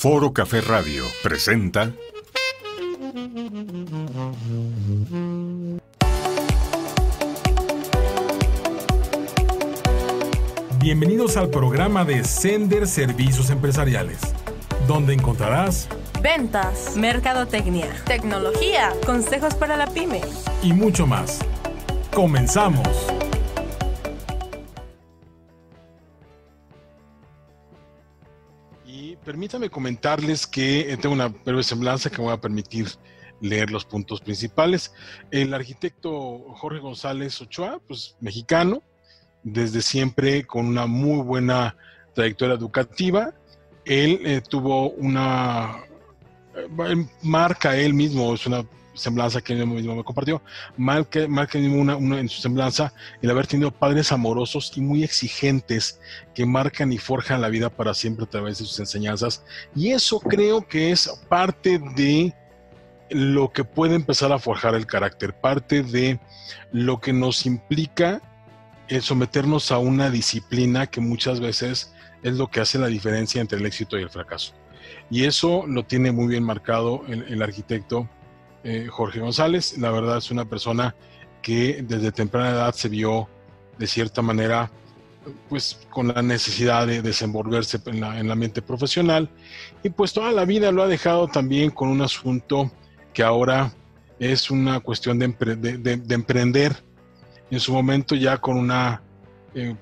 Foro Café Radio presenta Bienvenidos al programa de Sender Servicios Empresariales, donde encontrarás ventas, mercadotecnia, tecnología, consejos para la pyme y mucho más. Comenzamos. Permítame comentarles que tengo una breve semblanza que me voy a permitir leer los puntos principales. El arquitecto Jorge González Ochoa, pues mexicano, desde siempre con una muy buena trayectoria educativa. Él eh, tuvo una, eh, marca él mismo, es una semblanza que él mismo me compartió, marca, marca una, una, en su semblanza el haber tenido padres amorosos y muy exigentes que marcan y forjan la vida para siempre a través de sus enseñanzas. Y eso creo que es parte de lo que puede empezar a forjar el carácter, parte de lo que nos implica el someternos a una disciplina que muchas veces es lo que hace la diferencia entre el éxito y el fracaso. Y eso lo tiene muy bien marcado el arquitecto eh, Jorge González. La verdad es una persona que desde temprana edad se vio de cierta manera pues con la necesidad de desenvolverse en, la, en el ambiente profesional y pues toda la vida lo ha dejado también con un asunto que ahora es una cuestión de, de, de emprender en su momento ya con una eh,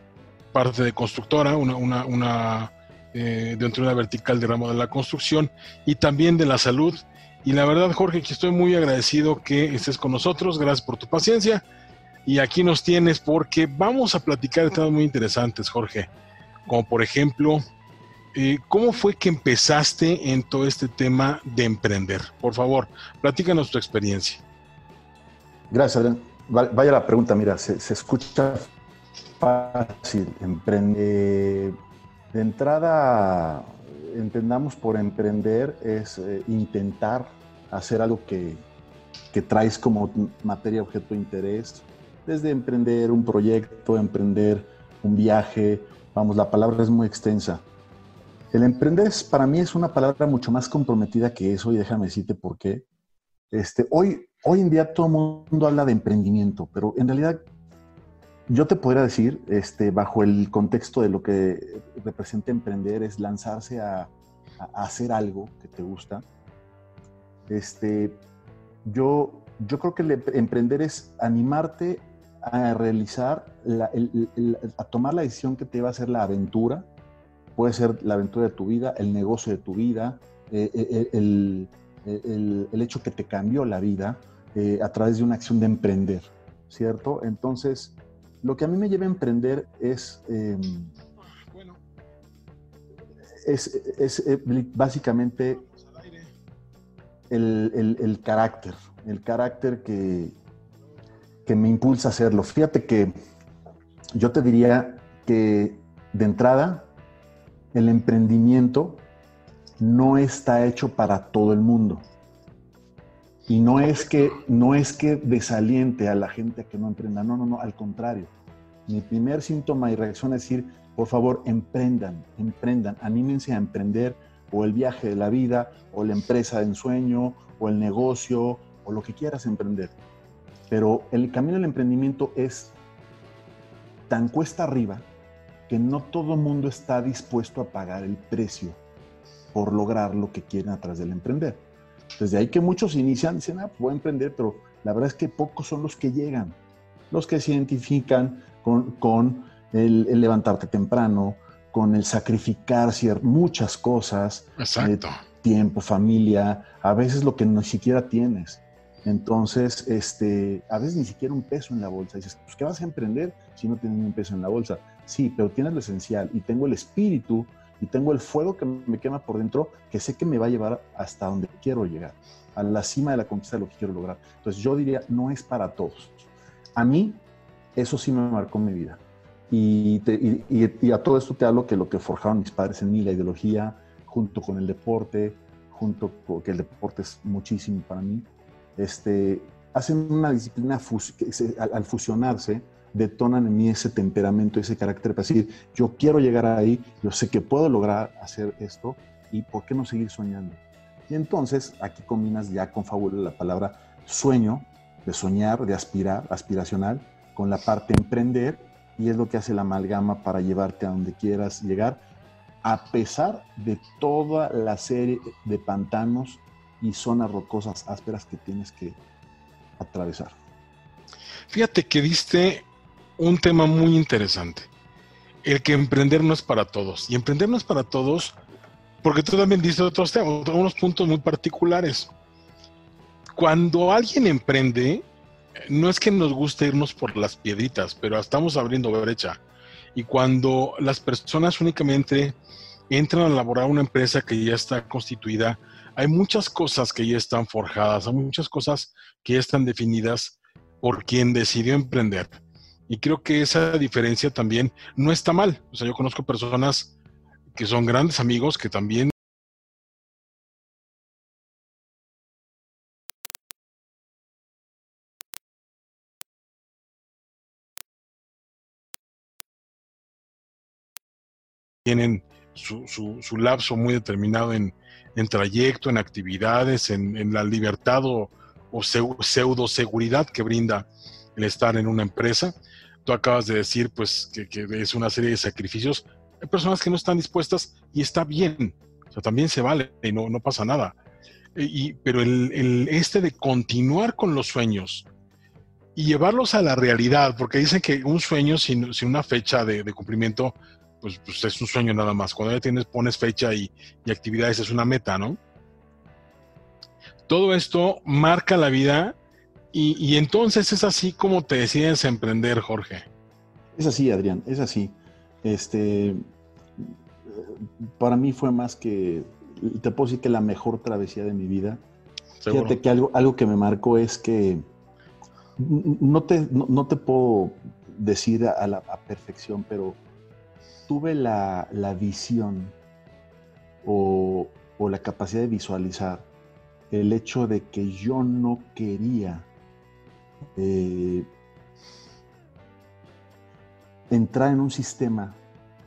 parte de constructora, una, una, una eh, de una vertical de ramo de la construcción y también de la salud. Y la verdad, Jorge, que estoy muy agradecido que estés con nosotros. Gracias por tu paciencia. Y aquí nos tienes porque vamos a platicar de temas muy interesantes, Jorge. Como por ejemplo, eh, ¿cómo fue que empezaste en todo este tema de emprender? Por favor, platícanos tu experiencia. Gracias, Adrián. Vaya la pregunta, mira, se, escucha fácil, emprende. De entrada, entendamos por emprender es eh, intentar hacer algo que, que, traes como materia, objeto de interés, desde emprender un proyecto, emprender un viaje, vamos, la palabra es muy extensa. El emprender para mí es una palabra mucho más comprometida que eso y déjame decirte por qué. Este, hoy, hoy en día todo el mundo habla de emprendimiento, pero en realidad yo te podría decir, este, bajo el contexto de lo que representa emprender, es lanzarse a hacer algo que te gusta. Este, yo, yo creo que el emprender es animarte a realizar, la, el, el, a tomar la decisión que te va a hacer la aventura. Puede ser la aventura de tu vida, el negocio de tu vida, eh, eh el, el, el, hecho que te cambió la vida eh, a través de una acción de emprender, ¿cierto? Entonces, lo que a mí me lleva a emprender es, eh, es, es, básicamente el, el, carácter, el carácter que, que me impulsa a hacerlo. Fíjate que yo te diría que de entrada, el emprendimiento no está hecho para todo el mundo. Y no es que no es que desaliente a la gente a que no emprenda, no, no, no, al contrario. Mi primer síntoma y reacción es decir, por favor, emprendan, emprendan, anímense a emprender o el viaje de la vida, o la empresa de ensueño, o el negocio, o lo que quieras emprender. Pero el camino del emprendimiento es tan cuesta arriba que no todo mundo está dispuesto a pagar el precio por lograr lo que quieren a través del emprender. Desde ahí que muchos inician, dicen, ah, voy a emprender, pero la verdad es que pocos son los que llegan, los que se identifican con, el, levantarte temprano, con el sacrificar muchas cosas, eh, tiempo, familia, a veces lo que ni siquiera tienes. Entonces, este, a veces ni siquiera un peso en la bolsa. dices, pues, ¿qué vas a emprender si no tienes un peso en la bolsa? Sí, pero tienes lo esencial y tengo el espíritu y tengo el fuego que me quema por dentro, que sé que me va a llevar hasta donde quiero llegar, a la cima de la conquista de lo que quiero lograr. Entonces yo diría, no es para todos. A mí, eso sí me marcó mi vida. Y, te, y, y, a todo esto te hablo que lo que forjaron mis padres en mí, la ideología, junto con el deporte, junto con que el deporte es muchísimo para mí, este, hacen una disciplina fus que se, al, al fusionarse, detonan en mí ese temperamento, ese carácter para decir, yo quiero llegar ahí, yo sé que puedo lograr hacer esto ¿Y por qué no seguir soñando? Y entonces aquí combinas ya con fábula la palabra sueño, de soñar, de aspirar, aspiracional, con la parte emprender, y es lo que hace la amalgama para llevarte a donde quieras llegar, a pesar de toda la serie de pantanos y zonas rocosas ásperas que tienes que atravesar. Fíjate que diste un tema muy interesante. El que emprender no es para todos. Y emprender no es para todos porque tú también diste otros temas, unos puntos muy particulares. Cuando alguien emprende, no es que nos guste irnos por las piedritas, pero estamos abriendo brecha. Y cuando las personas únicamente entran a elaborar una empresa que ya está constituida, hay muchas cosas que ya están forjadas, hay muchas cosas que ya están definidas por quien decidió emprender. Y creo que esa diferencia también no está mal. O sea, yo conozco personas que son grandes amigos que también tienen su, su, lapso muy determinado en, trayecto, en actividades, en, la libertad o, pseudo seguridad que brinda el estar en una empresa. Tú acabas de decir pues que, es una serie de sacrificios. Hay personas que no están dispuestas y está bien. O sea, también se vale y no, no pasa nada. Y, pero el, este de continuar con los sueños y llevarlos a la realidad, porque dicen que un sueño sin, sin una fecha de cumplimiento pues, pues, es un sueño nada más. Cuando ya tienes, pones fecha y, actividades, es una meta, ¿no? Todo esto marca la vida y, entonces es así como te decides emprender, Jorge. Es así, Adrián, es así. Este, para mí fue más que, te puedo decir que la mejor travesía de mi vida. Fíjate que algo, algo que me marcó es que no te, no, te puedo decir a la perfección, pero tuve la, visión o, la capacidad de visualizar el hecho de que yo no quería eh, entrar en un sistema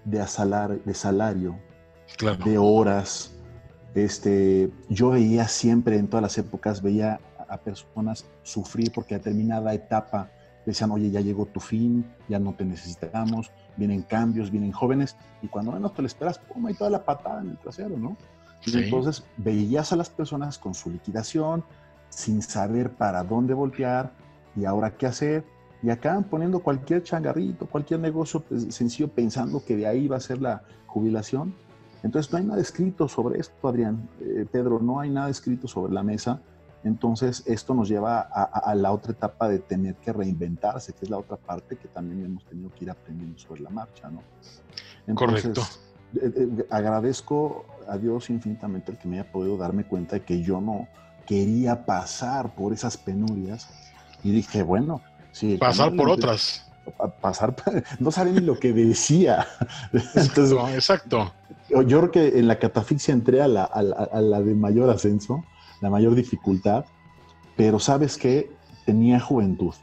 de, de salario, de horas. Este, yo veía siempre en todas las épocas, veía a personas sufrir porque a determinada etapa decían, oye, ya llegó tu fin, ya no te necesitamos, vienen cambios, vienen jóvenes, y cuando menos te lo esperas, ¡pum! hay toda la patada en el trasero, ¿no? Y entonces veías a las personas con su liquidación, sin saber para dónde voltear y ahora qué hacer, y acaban poniendo cualquier changarrito, cualquier negocio pues, sencillo pensando que de ahí va a ser la jubilación. Entonces no hay nada escrito sobre esto, Adrián. Eh, Pedro, no hay nada escrito sobre la mesa. Entonces, esto nos lleva a, la otra etapa de tener que reinventarse, que es la otra parte que también hemos tenido que ir aprendiendo sobre la marcha, ¿no? Correcto. Eh, eh, agradezco a Dios infinitamente el que me haya podido darme cuenta de que yo no quería pasar por esas penurias y dije, bueno, sí. Pasar por otras. Pasar, no sabía ni lo que decía. exacto. Yo creo que en la catafixia entré a la, a la de mayor ascenso la mayor dificultad, pero sabes que tenía juventud.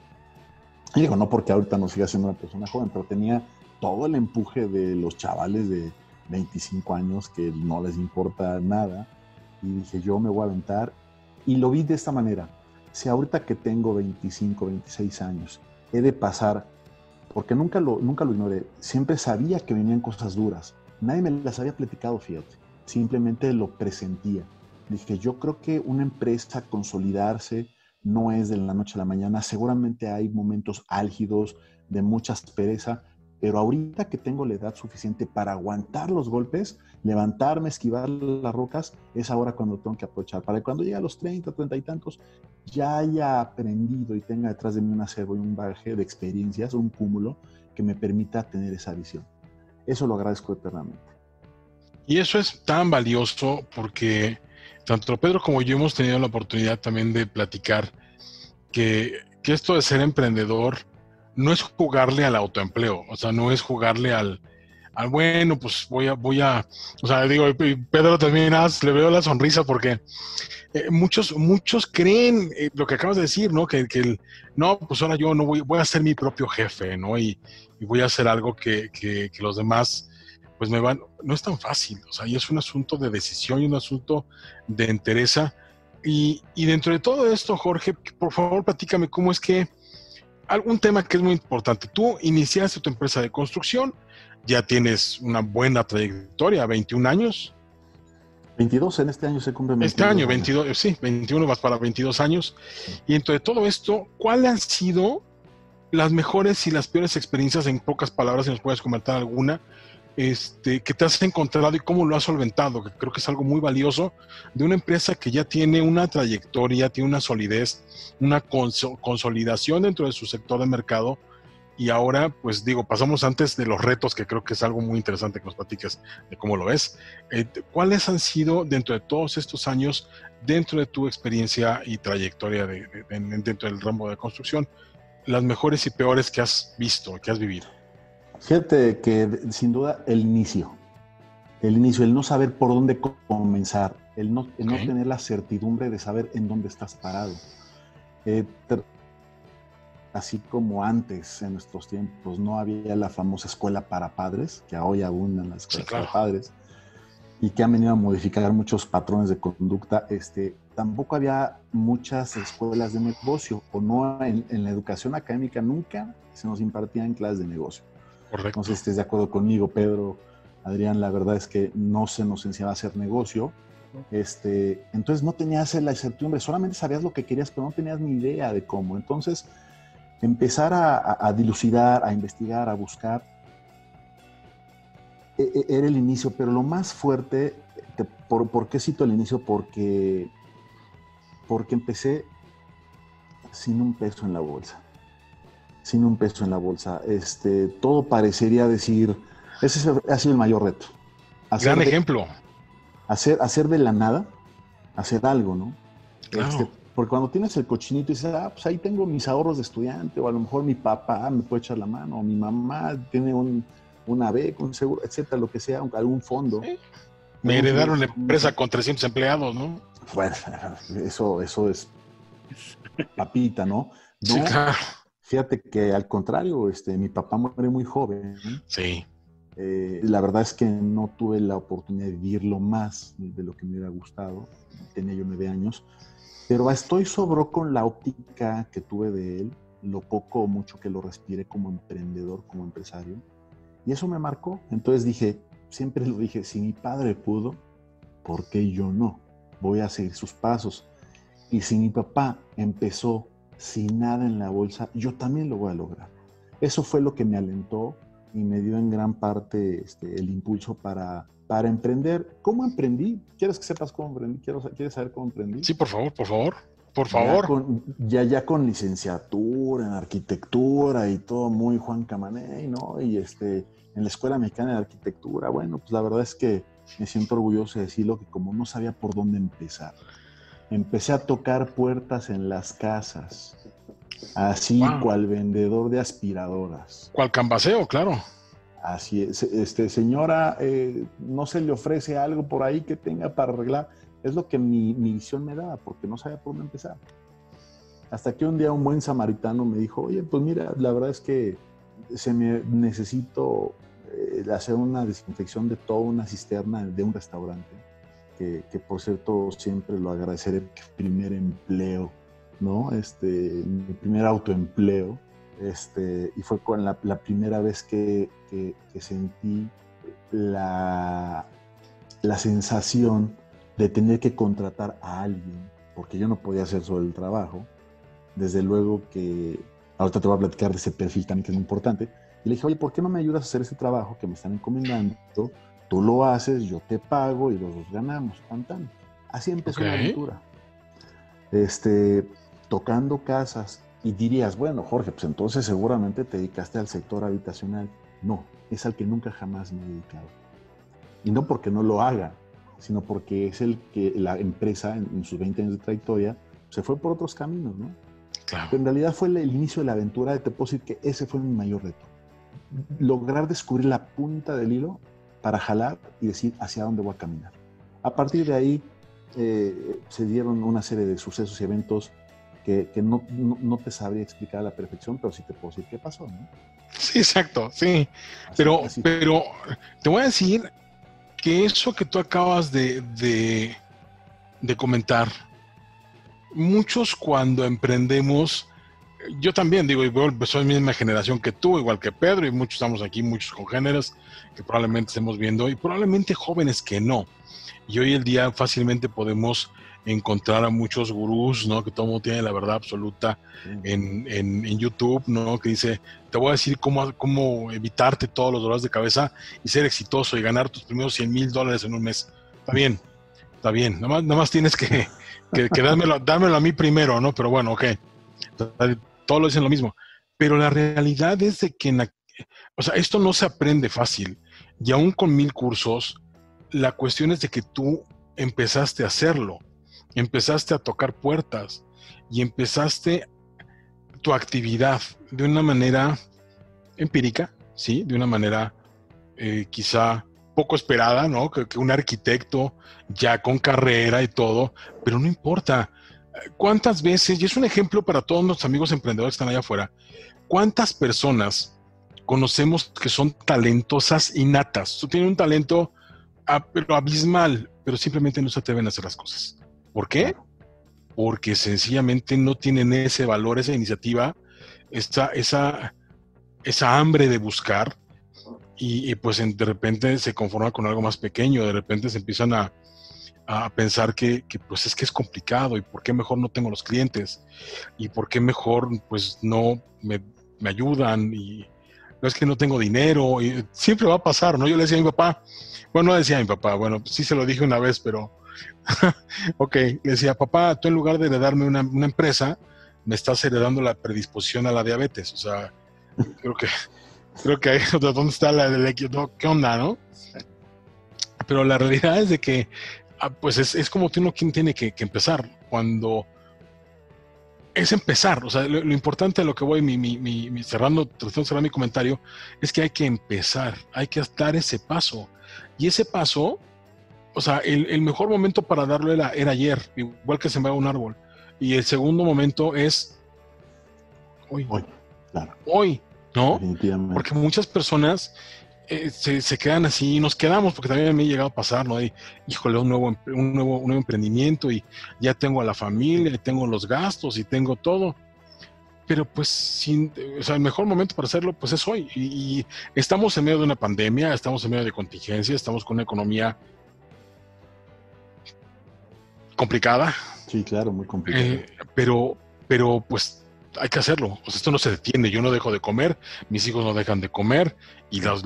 Y digo, no porque ahorita no siga siendo una persona joven, pero tenía todo el empuje de los chavales de 25 años que no les importa nada. Y dije, yo me voy a aventar. Y lo vi de esta manera. Si ahorita que tengo 25, 26 años, he de pasar, porque nunca lo, nunca lo ignoré, siempre sabía que venían cosas duras. Nadie me las había platicado, fíjate. Simplemente lo presentía dije, yo creo que una empresa consolidarse no es de la noche a la mañana, seguramente hay momentos álgidos de mucha aspereza, pero ahorita que tengo la edad suficiente para aguantar los golpes, levantarme, esquivar las rocas, es ahora cuando tengo que aprovechar. Para que cuando llegue a los 30, 30 y tantos, ya haya aprendido y tenga detrás de mí un acervo y un bagaje de experiencias, un cúmulo que me permita tener esa visión. Eso lo agradezco eternamente. Y eso es tan valioso porque tanto Pedro como yo hemos tenido la oportunidad también de platicar que, esto de ser emprendedor no es jugarle al autoempleo, o sea, no es jugarle al, al bueno, pues voy a, voy a, o sea, digo, Pedro también le veo la sonrisa porque eh, muchos, muchos creen eh, lo que acabas de decir, ¿no? Que, que no, pues ahora yo no voy, voy a ser mi propio jefe, ¿no? Y, voy a hacer algo que, que, que los demás pues me van, no es tan fácil, o sea, y es un asunto de decisión y un asunto de entereza. Y, y dentro de todo esto, Jorge, por favor, platícame cómo es que algún tema que es muy importante. Tú iniciaste tu empresa de construcción, ya tienes una buena trayectoria, 21 años. 22, en este año se cumple Este año, 22, sí, 21 vas para 22 años. Y dentro de todo esto, ¿cuáles han sido las mejores y las peores experiencias, en pocas palabras, si nos puedes comentar alguna, este, que te has encontrado y cómo lo has solventado, que creo que es algo muy valioso de una empresa que ya tiene una trayectoria, tiene una solidez, una consolidación dentro de su sector de mercado. Y ahora, pues digo, pasamos antes de los retos, que creo que es algo muy interesante que nos platiques de cómo lo ves. Eh, ¿Cuáles han sido, dentro de todos estos años, dentro de tu experiencia y trayectoria dentro del ramo de construcción, las mejores y peores que has visto, que has vivido? Fíjate que sin duda el inicio, el inicio, el no saber por dónde comenzar, el no, no tener la certidumbre de saber en dónde estás parado. Eh, así como antes, en nuestros tiempos, no había la famosa escuela para padres, que hoy abundan las escuelas para padres, y que han venido a modificar muchos patrones de conducta, este, tampoco había muchas escuelas de negocio, o no en, en la educación académica nunca se nos impartían clases de negocio. Correcto. No sé si estés de acuerdo conmigo, Pedro, Adrián, la verdad es que no se nos enseñaba a hacer negocio. Este, entonces no tenías la incertidumbre, solamente sabías lo que querías, pero no tenías ni idea de cómo. Entonces, empezar a, dilucidar, a investigar, a buscar, e, e, era el inicio, pero lo más fuerte, por, ¿por qué cito el inicio? Porque, porque empecé sin un peso en la bolsa sin un peso en la bolsa. Este, todo parecería decir, ese ha sido el mayor reto. Gran ejemplo. Hacer, hacer de la nada, hacer algo, ¿no? Este, porque cuando tienes el cochinito y dices, ah, pues ahí tengo mis ahorros de estudiante, o a lo mejor mi papá me puede echar la mano, o mi mamá tiene un, una beca, un seguro, etcétera, lo que sea, algún fondo. Me heredaron la empresa con 300 empleados, ¿no? Bueno, eso, eso es papita, ¿no? no sí, claro. Fíjate que al contrario, este, mi papá muere muy joven. Sí. Eh, la verdad es que no tuve la oportunidad de vivirlo más de lo que me hubiera gustado. Tenía yo nueve años. Pero estoy sobró con la óptica que tuve de él, lo poco o mucho que lo respiré como emprendedor, como empresario. Y eso me marcó. Entonces dije, siempre lo dije, si mi padre pudo, ¿por qué yo no? Voy a seguir sus pasos. Y si mi papá empezó sin nada en la bolsa, yo también lo voy a lograr. Eso fue lo que me alentó y me dio en gran parte este, el impulso para, para emprender. ¿Cómo emprendí? ¿Quieres que sepas cómo emprendí? ¿Quieres saber cómo emprendí? Sí, por favor, por favor. Por favor. Ya con, ya, ya con licenciatura en arquitectura y todo muy Juan Camaney, ¿no? Y este, en la Escuela Mexicana de Arquitectura, bueno, pues la verdad es que me siento orgulloso de decirlo que como no sabía por dónde empezar empecé a tocar puertas en las casas, así cual vendedor de aspiradoras. Cual cambaseo, claro. Así es, este, señora, eh, no se le ofrece algo por ahí que tenga para arreglar. Es lo que mi, visión me daba, porque no sabía por dónde empezar. Hasta que un día un buen samaritano me dijo, oye, pues mira, la verdad es que se me necesito eh, hacer una desinfección de toda una cisterna de un restaurante que, por cierto siempre lo agradeceré, primer empleo, ¿no? Este, mi primer autoempleo, este, y fue con la, primera vez que, que, sentí la, la sensación de tener que contratar a alguien, porque yo no podía hacer solo el trabajo. Desde luego que, ahorita te voy a platicar de ese perfil también que es muy importante. Y le dije, oye, ¿por qué no me ayudas a hacer ese trabajo que me están encomendando? Tú lo haces, yo te pago y los dos ganamos. Tan, Así empezó la aventura. Este, tocando casas. Y dirías, bueno, Jorge, pues entonces seguramente te dedicaste al sector habitacional. No, es al que nunca jamás me he dedicado. Y no porque no lo haga, sino porque es el que la empresa en, sus 20 años de trayectoria se fue por otros caminos, ¿no? Claro. en realidad fue el, inicio de la aventura de te puedo decir que ese fue mi mayor reto. Lograr descubrir la punta del hilo para jalar y decir hacia dónde voy a caminar. A partir de ahí eh, se dieron una serie de sucesos y eventos que, no, no, te sabría explicar a la perfección, pero sí te puedo decir qué pasó, ¿no? Sí, exacto, sí. pero, pero te voy a decir que eso que tú acabas de, de, de comentar, muchos cuando emprendemos, yo también digo, igual soy la misma generación que tú, igual que Pedro, y muchos estamos aquí, muchos congéneres que probablemente estemos viendo, y probablemente jóvenes que no. Y hoy el día fácilmente podemos encontrar a muchos gurús, ¿no? Que todo mundo tiene la verdad absoluta en, en, YouTube, ¿no? Que dice, te voy a decir cómo, cómo evitarte todos los dolores de cabeza y ser exitoso y ganar tus primeros 100 mil dólares en un mes. Está bien, está bien. Nada más, nada más tienes que, que, que dármelo, dármelo, a mí primero, ¿no? Pero bueno, ok todos lo dicen lo mismo. Pero la realidad es de que, o sea, esto no se aprende fácil. Y aún con mil cursos, la cuestión es de que tú empezaste a hacerlo, empezaste a tocar puertas y empezaste tu actividad de una manera empírica, ¿sí? De una manera eh, quizá poco esperada, ¿no? Que, que, un arquitecto ya con carrera y todo, pero no importa. ¿Cuántas veces, y es un ejemplo para todos los amigos emprendedores que están allá afuera, cuántas personas conocemos que son talentosas innatas? Tú tienes un talento pero abismal, pero simplemente no se atreven a hacer las cosas. ¿Por qué? Porque sencillamente no tienen ese valor, esa iniciativa, esa, esa, esa hambre de buscar y, y pues de repente se conforman con algo más pequeño, de repente se empiezan a, a pensar que, pues es que es complicado y por qué mejor no tengo los clientes y por qué mejor pues no me, ayudan y no es que no tengo dinero y siempre va a pasar, ¿no? Yo le decía a mi papá, bueno, no decía a mi papá, bueno, sí se lo dije una vez, pero ok, le decía, papá, tú en lugar de heredarme una, una empresa, me estás heredando la predisposición a la diabetes, o sea, creo que creo que ahí dónde está la del ¿qué onda, no? Pero la realidad es de que pues es, es, como uno quien tiene que, empezar. Cuando es empezar, o sea, lo, importante de lo que voy mi, mi, mi, cerrando, tratando de cerrar mi comentario, es que hay que empezar, hay que dar ese paso. Y ese paso, o sea, el, el mejor momento para darlo era, era, ayer, igual que sembrar un árbol. Y el segundo momento es hoy. Hoy, claro. Hoy, ¿no? Porque muchas personas eh, se, quedan así y nos quedamos, porque también me ha llegado a pasar, ¿no? Y, híjole, un nuevo, un, nuevo, un nuevo emprendimiento y ya tengo a la familia, y tengo los gastos y tengo todo. Pero pues, sin, o sea, el mejor momento para hacerlo, pues es hoy. Y, estamos en medio de una pandemia, estamos en medio de contingencia, estamos con una economía complicada. Sí, claro, muy complicada. Eh, pero, pero pues hay que hacerlo. O esto no se detiene. Yo no dejo de comer, mis hijos no dejan de comer y los,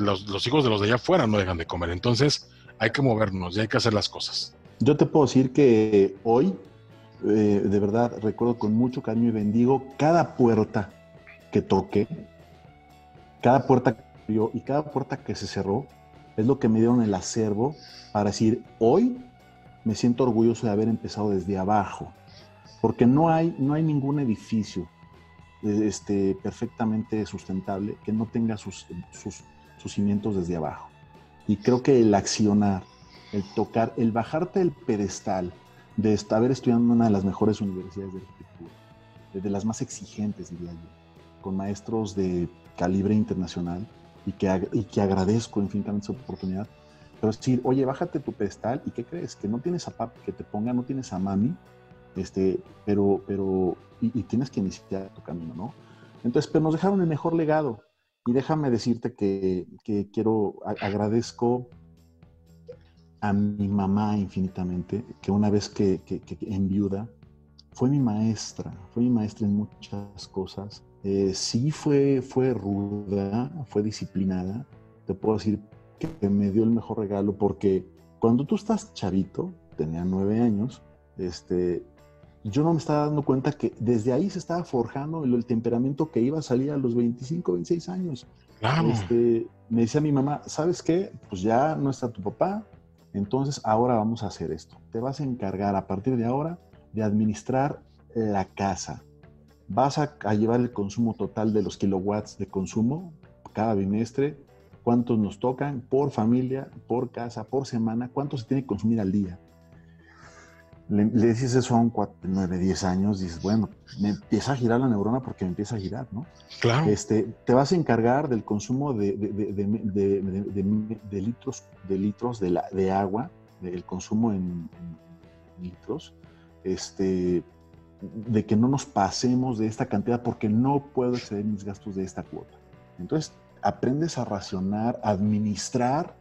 hijos de los de allá afuera no dejan de comer. Entonces hay que movernos y hay que hacer las cosas. Yo te puedo decir que hoy, eh, de verdad, recuerdo con mucho cariño y bendigo cada puerta que toqué, cada puerta que abrió y cada puerta que se cerró, es lo que me dieron el acervo para decir, hoy me siento orgulloso de haber empezado desde abajo, porque no hay, no hay ningún edificio, este, perfectamente sustentable que no tenga sus, cimientos desde abajo. Y creo que el accionar, el tocar, el bajarte el pedestal de haber estudiado en una de las mejores universidades de arquitectura, de las más exigentes, diría yo, con maestros de calibre internacional y que, y que agradezco infinitamente su oportunidad, pero decir, oye, bájate tu pedestal y ¿qué crees? Que no tienes a papi que te ponga, no tienes a mami, este, pero, pero, y, tienes que iniciar tu camino, ¿no? Entonces, pero nos dejaron el mejor legado. Y déjame decirte que, que quiero, agradezco a mi mamá infinitamente, que una vez que, que, en viuda, fue mi maestra, fue mi maestra en muchas cosas. Eh, sí fue, fue ruda, fue disciplinada. Te puedo decir que me dio el mejor regalo porque cuando tú estás chavito, tenía nueve años, este, yo no me estaba dando cuenta que desde ahí se estaba forjando el, temperamento que iba a salir a los 25, 26 años. Este, me decía mi mamá, ¿sabes qué? Pues ya no está tu papá, entonces ahora vamos a hacer esto. Te vas a encargar a partir de ahora de administrar la casa. Vas a, a llevar el consumo total de los kilowatts de consumo cada bimestre, cuántos nos tocan por familia, por casa, por semana, cuánto se tiene que consumir al día le, dices eso a un 4, 9, 10 años, dices, bueno, me empieza a girar la neurona porque me empieza a girar, ¿no? Claro. Este, te vas a encargar del consumo de, de, litros, de, litros de, la, de agua, del consumo en, litros, este, de que no nos pasemos de esta cantidad porque no puedo exceder mis gastos de esta cuota. Entonces, aprendes a racionar, a administrar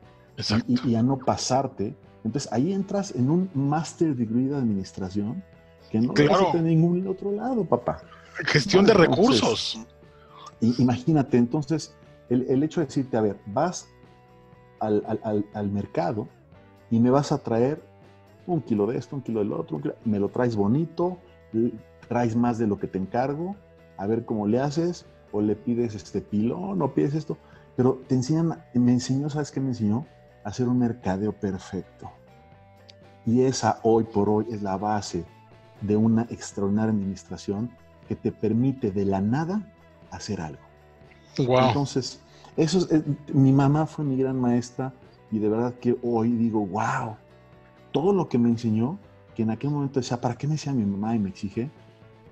y, y, a no pasarte entonces ahí entras en un Master Degree de Administración que no claro. en ningún otro lado, papá. Gestión de recursos. imagínate, entonces, el, hecho de decirte, a ver, vas al, mercado y me vas a traer un kilo de esto, un kilo del otro, me lo traes bonito, traes más de lo que te encargo, a ver cómo le haces, o le pides este pilón, o pides esto, pero te enseñan, me enseñó, ¿sabes qué me enseñó? Hacer un mercadeo perfecto. Y esa hoy por hoy es la base de una extraordinaria administración que te permite de la nada hacer algo. Entonces, eso es, eh, mi mamá fue mi gran maestra y de verdad que hoy digo, wow, todo lo que me enseñó, que en aquel momento decía, ¿para qué me decía mi mamá y me exige?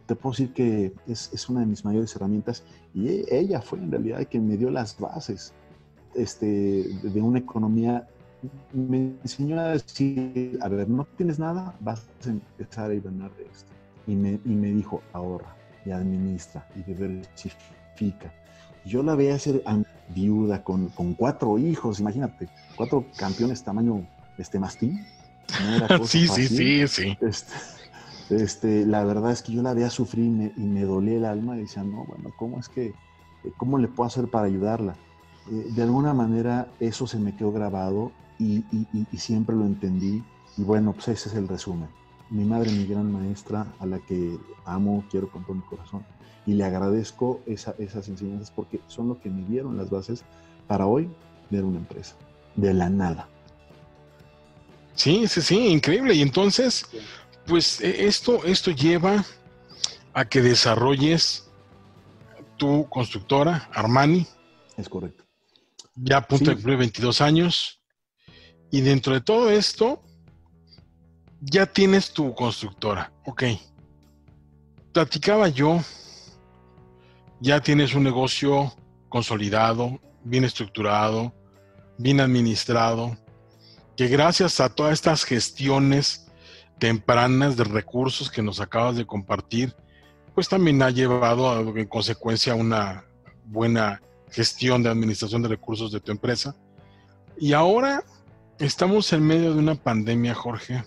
Te puedo decir que es, es una de mis mayores herramientas y ella fue en realidad quien me dio las bases este, de una economía, me enseñó a decir, a ver, no tienes nada, vas a empezar a ganar de esto. Y me, y me dijo, ahorra y administra y diversifica. Yo la veía ser viuda con, con, cuatro hijos, imagínate, cuatro campeones tamaño este mastín. sí, sí, sí, sí, este, este, la verdad es que yo la veía sufrir y me, y me dolía el alma y decía, no, bueno, ¿cómo es que, cómo le puedo hacer para ayudarla? Eh, de alguna manera eso se me quedó grabado y, siempre lo entendí. Y bueno, pues ese es el resumen. Mi madre, mi gran maestra, a la que amo, quiero con todo mi corazón. Y le agradezco esas enseñanzas porque son lo que me dieron las bases para hoy ver una empresa. De la nada. Sí, sí, sí, increíble. Y entonces, pues e, esto, esto lleva a que desarrolles tu constructora, Armani. Es correcto ya a punto de cumplir 22 años. Y dentro de todo esto, ya tienes tu constructora. Ok. Platicaba yo, ya tienes un negocio consolidado, bien estructurado, bien administrado, que gracias a todas estas gestiones tempranas de recursos que nos acabas de compartir, pues también ha llevado a, en consecuencia una buena gestión de administración de recursos de tu empresa. Y ahora estamos en medio de una pandemia, Jorge.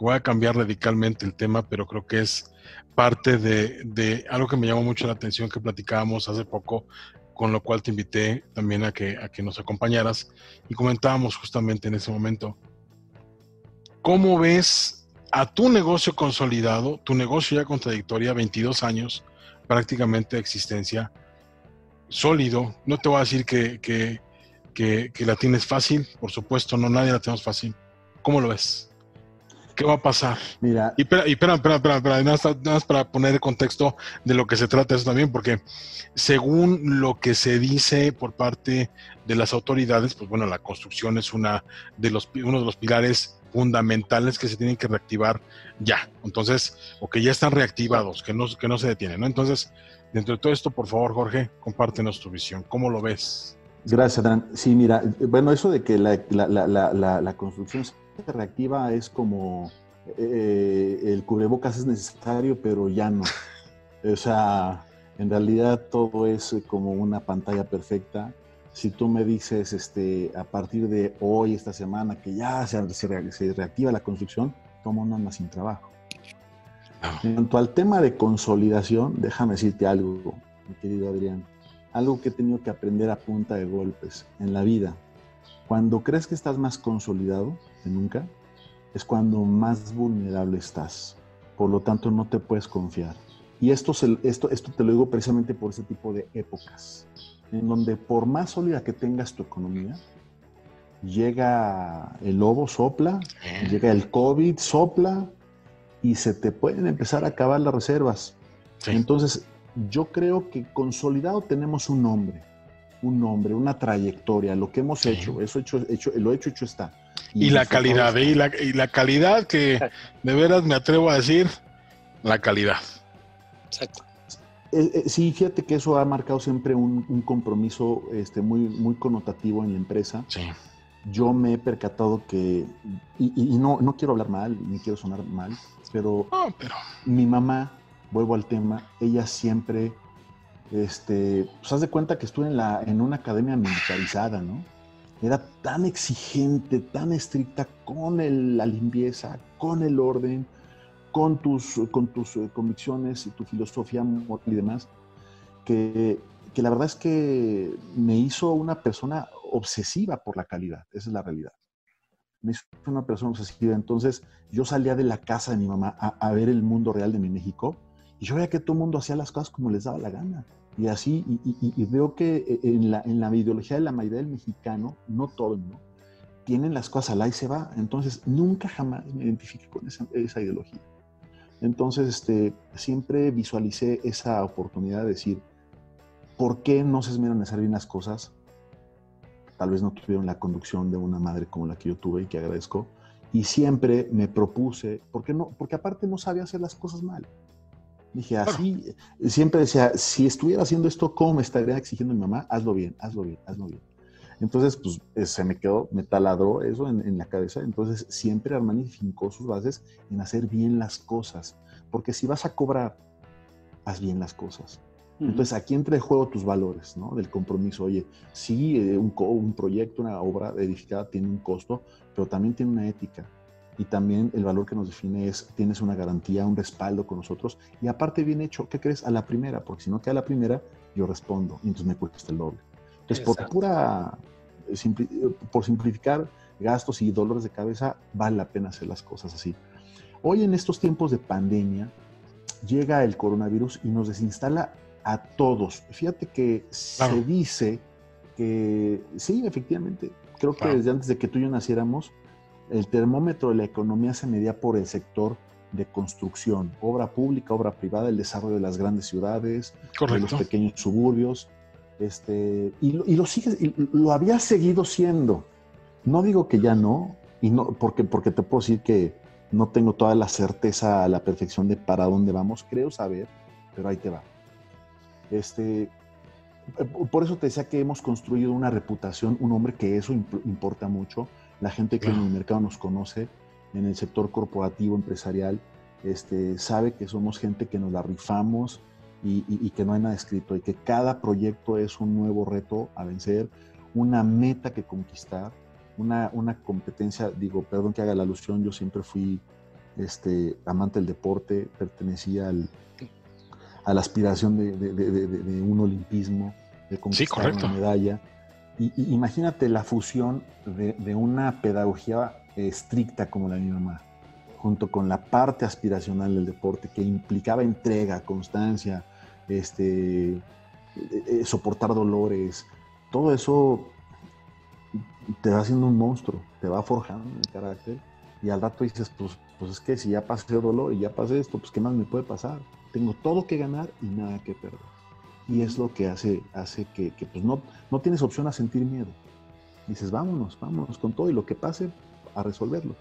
Voy a cambiar radicalmente el tema, pero creo que es parte de, algo que me llamó mucho la atención que platicábamos hace poco, con lo cual te invité también a que, a que nos acompañaras y comentábamos justamente en ese momento. ¿Cómo ves a tu negocio consolidado, tu negocio ya con trayectoria, 22 años prácticamente de existencia? Sólido. No te voy a decir que, que, que, la tienes fácil, por supuesto, no, nadie la tenemos fácil. ¿Cómo lo ves? ¿Qué va a pasar? Mira. Y espera, espera, espera, espera, nada, más, para poner el contexto de lo que se trata eso también, porque según lo que se dice por parte de las autoridades, pues bueno, la construcción es una de los, uno de los pilares fundamentales que se tienen que reactivar ya. Entonces, o que ya están reactivados, que no, que no se detienen, ¿no? Entonces, Dentro de todo esto, por favor, Jorge, compártenos tu visión. ¿Cómo lo ves? Gracias, Adrián. Sí, mira, bueno, eso de que la, construcción se reactiva es como eh, el cubrebocas es necesario, pero ya no. O sea, en realidad todo es como una pantalla perfecta. Si tú me dices este, a partir de hoy, esta semana, que ya se, reactiva la construcción, tomo un sin trabajo. En cuanto al tema de consolidación, déjame decirte algo, mi querido Adrián. Algo que he tenido que aprender a punta de golpes en la vida. Cuando crees que estás más consolidado que nunca, es cuando más vulnerable estás. Por lo tanto, no te puedes confiar. Y esto, esto, esto te lo digo precisamente por ese tipo de épocas, en donde por más sólida que tengas tu economía, llega el lobo, sopla, llega el COVID, sopla, y se te pueden empezar a acabar las reservas. Entonces, yo creo que consolidado tenemos un nombre, un nombre, una trayectoria, lo que hemos hecho, eso hecho, hecho, lo hecho, hecho está. Y, la calidad, ¿eh? y, la, y la calidad que de veras me atrevo a decir, la calidad. Exacto. Eh, eh, sí, fíjate que eso ha marcado siempre un, compromiso este, muy, muy connotativo en la empresa. Sí. Yo me he percatado que, y, no, no quiero hablar mal, ni quiero sonar mal, pero, pero... mi mamá, vuelvo al tema, ella siempre, este, pues haz de cuenta que estuve en, la, en una academia militarizada, ¿no? Era tan exigente, tan estricta con la limpieza, con el orden, con tus, con tus eh, convicciones y tu filosofía y demás, que, que, la verdad es que me hizo una persona obsesiva por la calidad, esa es la realidad. Me hizo una persona obsesiva, entonces yo salía de la casa de mi mamá a, ver el mundo real de mi México y yo veía que todo el mundo hacía las cosas como les daba la gana. Y así, y, veo que eh, en la, en la ideología de la mayoría del mexicano, no todo, ¿no? tienen las cosas al y se va. Entonces, nunca jamás me identifique con esa, esa ideología. Entonces, este, siempre visualicé esa oportunidad de decir, ¿por qué no se esmeran en hacer bien las cosas? Tal vez no tuvieron la conducción de una madre como la que yo tuve y que agradezco. Y siempre me propuse, ¿por qué no? Porque aparte no sabía hacer las cosas mal. Dije, así, siempre decía, si estuviera haciendo esto, ¿cómo me estaría exigiendo mi mamá? Hazlo bien, hazlo bien, hazlo bien. Entonces, pues eh, se me quedó, me taladró eso en, la cabeza. Entonces, siempre Armani fincó sus bases en hacer bien las cosas. Porque si vas a cobrar, haz bien las cosas. Entonces, aquí entra en juego tus valores, ¿no? Del compromiso. Oye, sí, eh, un, un proyecto, una obra edificada tiene un costo, pero también tiene una ética. Y también el valor que nos define es, tienes una garantía, un respaldo con nosotros. Y aparte, bien hecho, ¿qué crees? A la primera, porque si no queda a la primera, yo respondo. Y entonces me cuesta el doble. Entonces, por pura, por simplificar gastos y dolores de cabeza, vale la pena hacer las cosas así. Hoy en estos tiempos de pandemia, llega el coronavirus y nos desinstala a todos. Fíjate que se dice que sí, efectivamente, creo que desde antes de que tú y yo naciéramos, el termómetro de la economía se medía por el sector de construcción, obra pública, obra privada, el desarrollo de las grandes ciudades, de los pequeños suburbios, este, y, lo, sigue, lo había seguido siendo. No digo que ya no, y no porque, porque te puedo decir que no tengo toda la certeza a la perfección de para dónde vamos, creo saber, pero ahí te va. Este, eh, por eso te decía que hemos construido una reputación, un hombre que eso importa mucho. La gente que en el mercado nos conoce, en el sector corporativo, empresarial, este, sabe que somos gente que nos la rifamos, y, que no hay nada escrito y que cada proyecto es un nuevo reto a vencer, una meta que conquistar, una, una competencia, digo, perdón que haga la alusión, yo siempre fui este, amante del deporte, pertenecía al, a la aspiración de, de, de, un olimpismo, de conquistar una medalla. Y, imagínate la fusión de, una pedagogía estricta como la de mi mamá, junto con la parte aspiracional del deporte que implicaba entrega, constancia, este, eh, eh, soportar dolores, todo eso te va haciendo un monstruo, te va forjando el carácter y al rato dices, pues, pues es que si ya pasé dolor y ya pasé esto, pues qué más me puede pasar. Tengo todo que ganar y nada que perder. Y es lo que hace, hace que, pues no, no tienes opción a sentir miedo. Dices, vámonos, vámonos con todo y lo que pase, a resolverlo.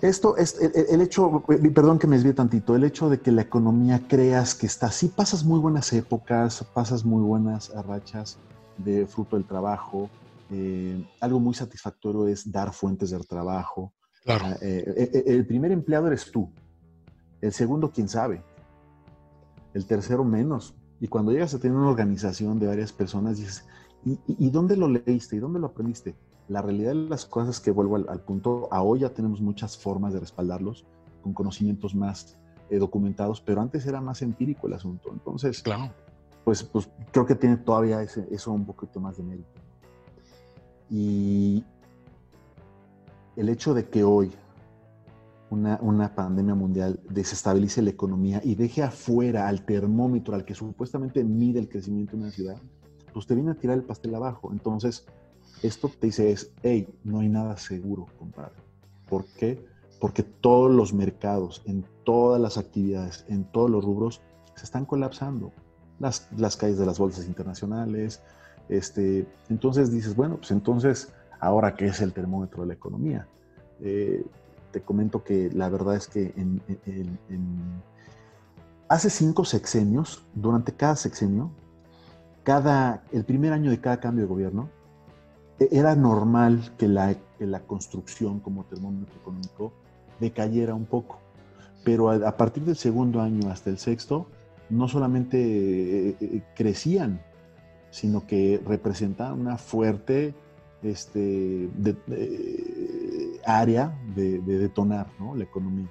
Esto es el, hecho, perdón que me desvíe tantito, el hecho de que la economía creas que está, sí pasas muy buenas épocas, pasas muy buenas rachas de fruto del trabajo. Eh, algo muy satisfactorio es dar fuentes de trabajo. Claro. Ah, eh, eh, el primer empleado eres tú. El segundo, quién sabe. El tercero, menos. Y cuando llegas a tener una organización de varias personas, dices, y dónde lo leíste? ¿Y dónde lo aprendiste? La realidad de las cosas es que vuelvo al, punto, a hoy ya tenemos muchas formas de respaldarlos con conocimientos más eh, documentados, pero antes era más empírico el asunto. Entonces, claro. pues, pues creo que tiene todavía ese, eso un poquito más de mérito. Y el hecho de que hoy una, una, pandemia mundial desestabilice la economía y deje afuera al termómetro al que supuestamente mide el crecimiento de una ciudad, pues te viene a tirar el pastel abajo. Entonces, esto te dice es, hey, no hay nada seguro, compadre. ¿Por qué? Porque todos los mercados, en todas las actividades, en todos los rubros, se están colapsando. Las, las calles de las bolsas internacionales. Este, entonces dices, bueno, pues entonces Ahora, ¿qué es el termómetro de la economía? Eh, te comento que la verdad es que hace cinco sexenios, durante cada sexenio, cada, el primer año de cada cambio de gobierno, e, era normal que la, que la construcción como termómetro económico decayera un poco. Pero a, partir del segundo año hasta el sexto, no solamente eh, eh, crecían, sino que representaban una fuerte este, área de, detonar la economía.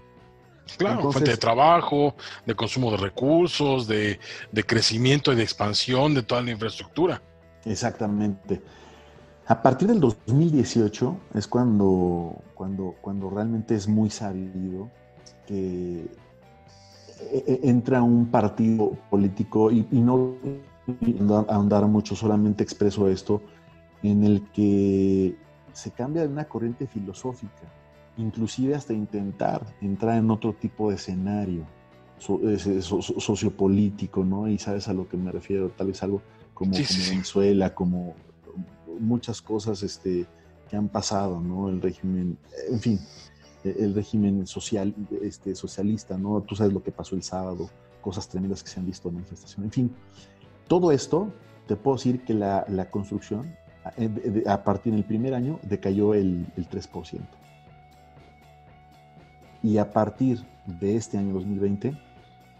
Claro, fuente de trabajo, de consumo de recursos, de, crecimiento y de expansión de toda la infraestructura. Exactamente. A partir del 2018 es cuando, cuando, cuando realmente es muy sabido que e, e, entra un partido político y, y no ahondar mucho, solamente expreso esto, en el que se cambia de una corriente filosófica, inclusive hasta intentar entrar en otro tipo de escenario sociopolítico, ¿no? Y sabes a lo que me refiero, tal vez algo como, Venezuela, como muchas cosas este, que han pasado, ¿no? El régimen, en fin, e, el régimen social, este, socialista, ¿no? Tú sabes lo que pasó el sábado, cosas tremendas que se han visto en manifestación, en fin. Todo esto, te puedo decir que la, la construcción a partir del primer año decayó el, 3%. Y a partir de este año 2020,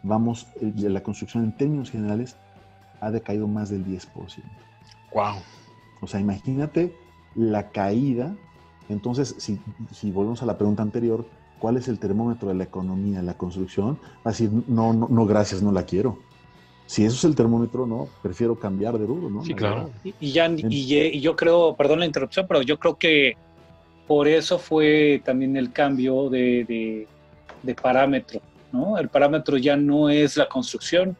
vamos, la construcción en términos generales ha decaído más del 10%. ¡Wow! O sea, imagínate la caída. Entonces, si, si volvemos a la pregunta anterior, ¿cuál es el termómetro de la economía, la construcción? Va a decir, no, no, no, gracias, no la quiero si eso es el termómetro, no, prefiero cambiar de duro, ¿no? Sí, claro. Y, ya, y, yo creo, perdón la interrupción, pero yo creo que por eso fue también el cambio de, de, parámetro, ¿no? El parámetro ya no es la construcción,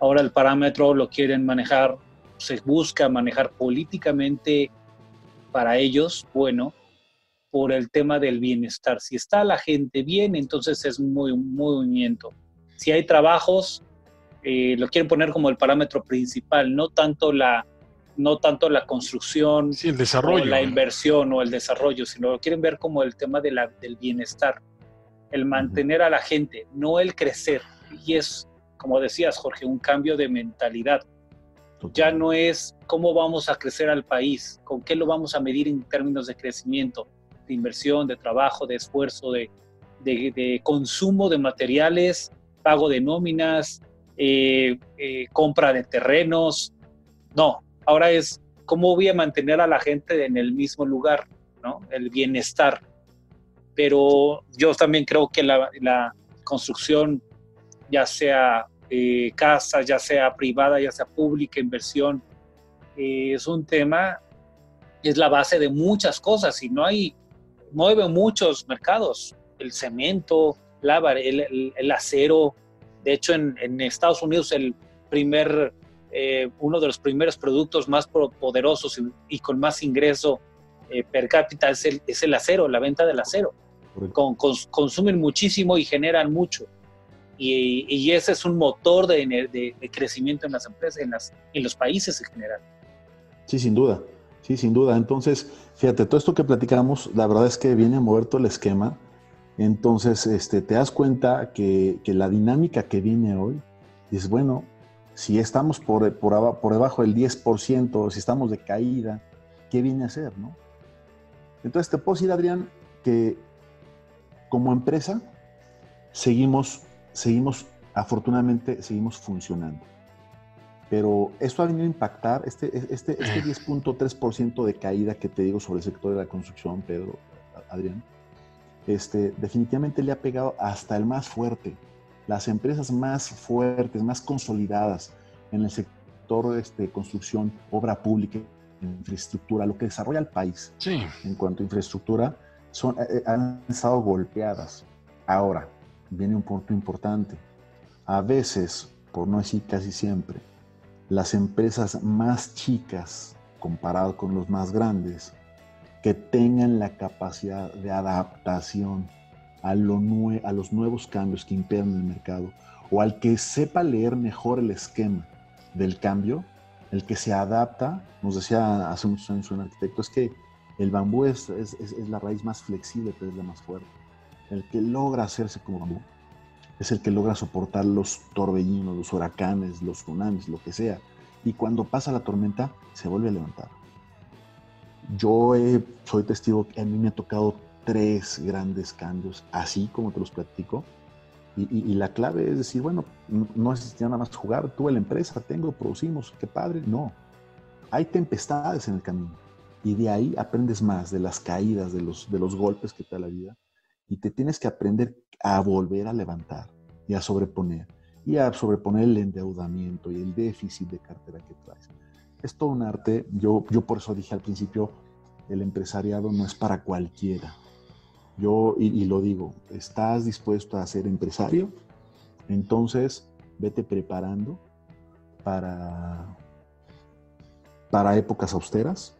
ahora el parámetro lo quieren manejar, se busca manejar políticamente para ellos, bueno, por el tema del bienestar. Si está la gente bien, entonces es muy un movimiento. Si hay trabajos, eh, lo quieren poner como el parámetro principal, no tanto la, no tanto la construcción, el desarrollo, o la inversión o el desarrollo, sino lo quieren ver como el tema de la, del bienestar, el mantener a la gente, no el crecer. Y es, como decías, Jorge, un cambio de mentalidad. Ya no es cómo vamos a crecer al país, con qué lo vamos a medir en términos de crecimiento, de inversión, de trabajo, de esfuerzo, de, de, de consumo de materiales, pago de nóminas, eh, eh, compra de terrenos. No, ahora es cómo voy a mantener a la gente en el mismo lugar, ¿no? El bienestar. Pero yo también creo que la, construcción, ya sea eh, casa, ya sea privada, ya sea pública, inversión, es un tema, es la base de muchas cosas y no hay, mueve muchos mercados, el cemento, la, el acero, de hecho, en, Estados Unidos el primer, eh, uno de los primeros productos más poderosos y, con más ingreso eh, per cápita es el, es el, acero, la venta del acero. Con, consumen muchísimo y generan mucho. Y, ese es un motor de, de, crecimiento en las empresas, en, las, en los países en general. Sí, sin duda. Sí, sin duda. Entonces, fíjate, todo esto que platicamos, la verdad es que viene a mover todo el esquema entonces, este, te das cuenta que, la dinámica que viene hoy es, bueno, si estamos por, por, por debajo del 10%, si estamos de caída, ¿qué viene a hacer? No? Entonces, te puedo decir, Adrián, que como empresa seguimos, seguimos, afortunadamente, seguimos funcionando. Pero esto ha venido a impactar, este, este, este 10.3% de caída que te digo sobre el sector de la construcción, Pedro, Adrián, este, definitivamente le ha pegado hasta el más fuerte. Las empresas más fuertes, más consolidadas en el sector de este, construcción, obra pública, infraestructura, lo que desarrolla el país en cuanto a infraestructura, son, eh, eh, han estado golpeadas. Ahora, viene un punto importante. A veces, por no decir casi siempre, las empresas más chicas, comparado con los más grandes, que tengan la capacidad de adaptación a, lo a los nuevos cambios que imperan el mercado o al que sepa leer mejor el esquema del cambio, el que se adapta, nos decía hace muchos años un arquitecto, es que El bambú es, es, la raíz más flexible, pero es la más fuerte. El que logra hacerse como bambú es el que logra soportar los torbellinos, los huracanes, los tsunamis, lo que sea. Y cuando pasa la tormenta, se vuelve a levantar. Yo soy testigo, a mí me ha tocado tres grandes cambios, así como te los platico. Y, la clave es decir, bueno, no es nada más jugar, tuve la empresa, tengo, producimos, qué padre. No, hay tempestades en el camino. Y de ahí aprendes más de las caídas, de los, de los golpes que te da la vida. Y te tienes que aprender a volver a levantar y a sobreponer. Y a sobreponer el endeudamiento y el déficit de cartera que traes. Es todo un arte. Yo, yo por eso dije al principio, el empresariado no es para cualquiera. Yo, y, lo digo, ¿estás dispuesto a ser empresario? Entonces, vete preparando para, para épocas austeras.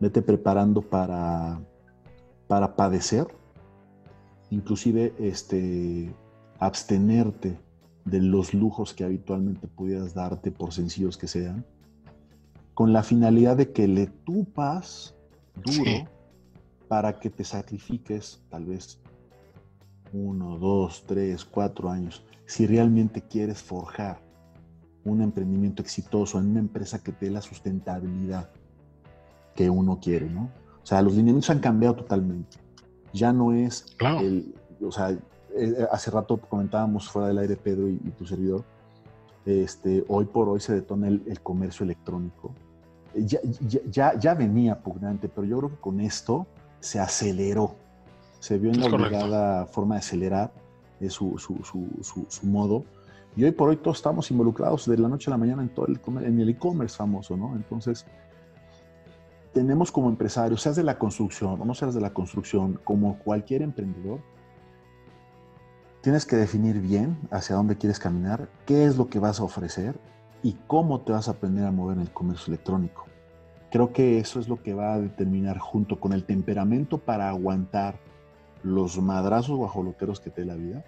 Vete preparando para, para padecer. Inclusive, este, abstenerte de los lujos que habitualmente pudieras darte, por sencillos que sean, con la finalidad de que le tupas duro para que te sacrifiques tal vez uno, dos, tres, cuatro años, si realmente quieres forjar un emprendimiento exitoso en una empresa que te dé la sustentabilidad que uno quiere, ¿no? O sea, los lineamientos han cambiado totalmente. Ya no es el, o sea, eh, hace rato comentábamos fuera del aire Pedro y, tu servidor, este, hoy por hoy se detona el, comercio electrónico. Ya, ya, ya, venía pugnante, pero yo creo que con esto se aceleró, se vio en la obligada forma de acelerar es su, su, su, su, modo. Y hoy por hoy todos estamos involucrados de la noche a la mañana en todo el, en el e-commerce famoso, ¿no? Entonces, tenemos como empresarios, seas de la construcción o no seas de la construcción, como cualquier emprendedor, tienes que definir bien hacia dónde quieres caminar, qué es lo que vas a ofrecer y cómo te vas a aprender a mover en el comercio electrónico. Creo que eso es lo que va a determinar junto con el temperamento para aguantar los madrazos guajoloteros que te da la vida,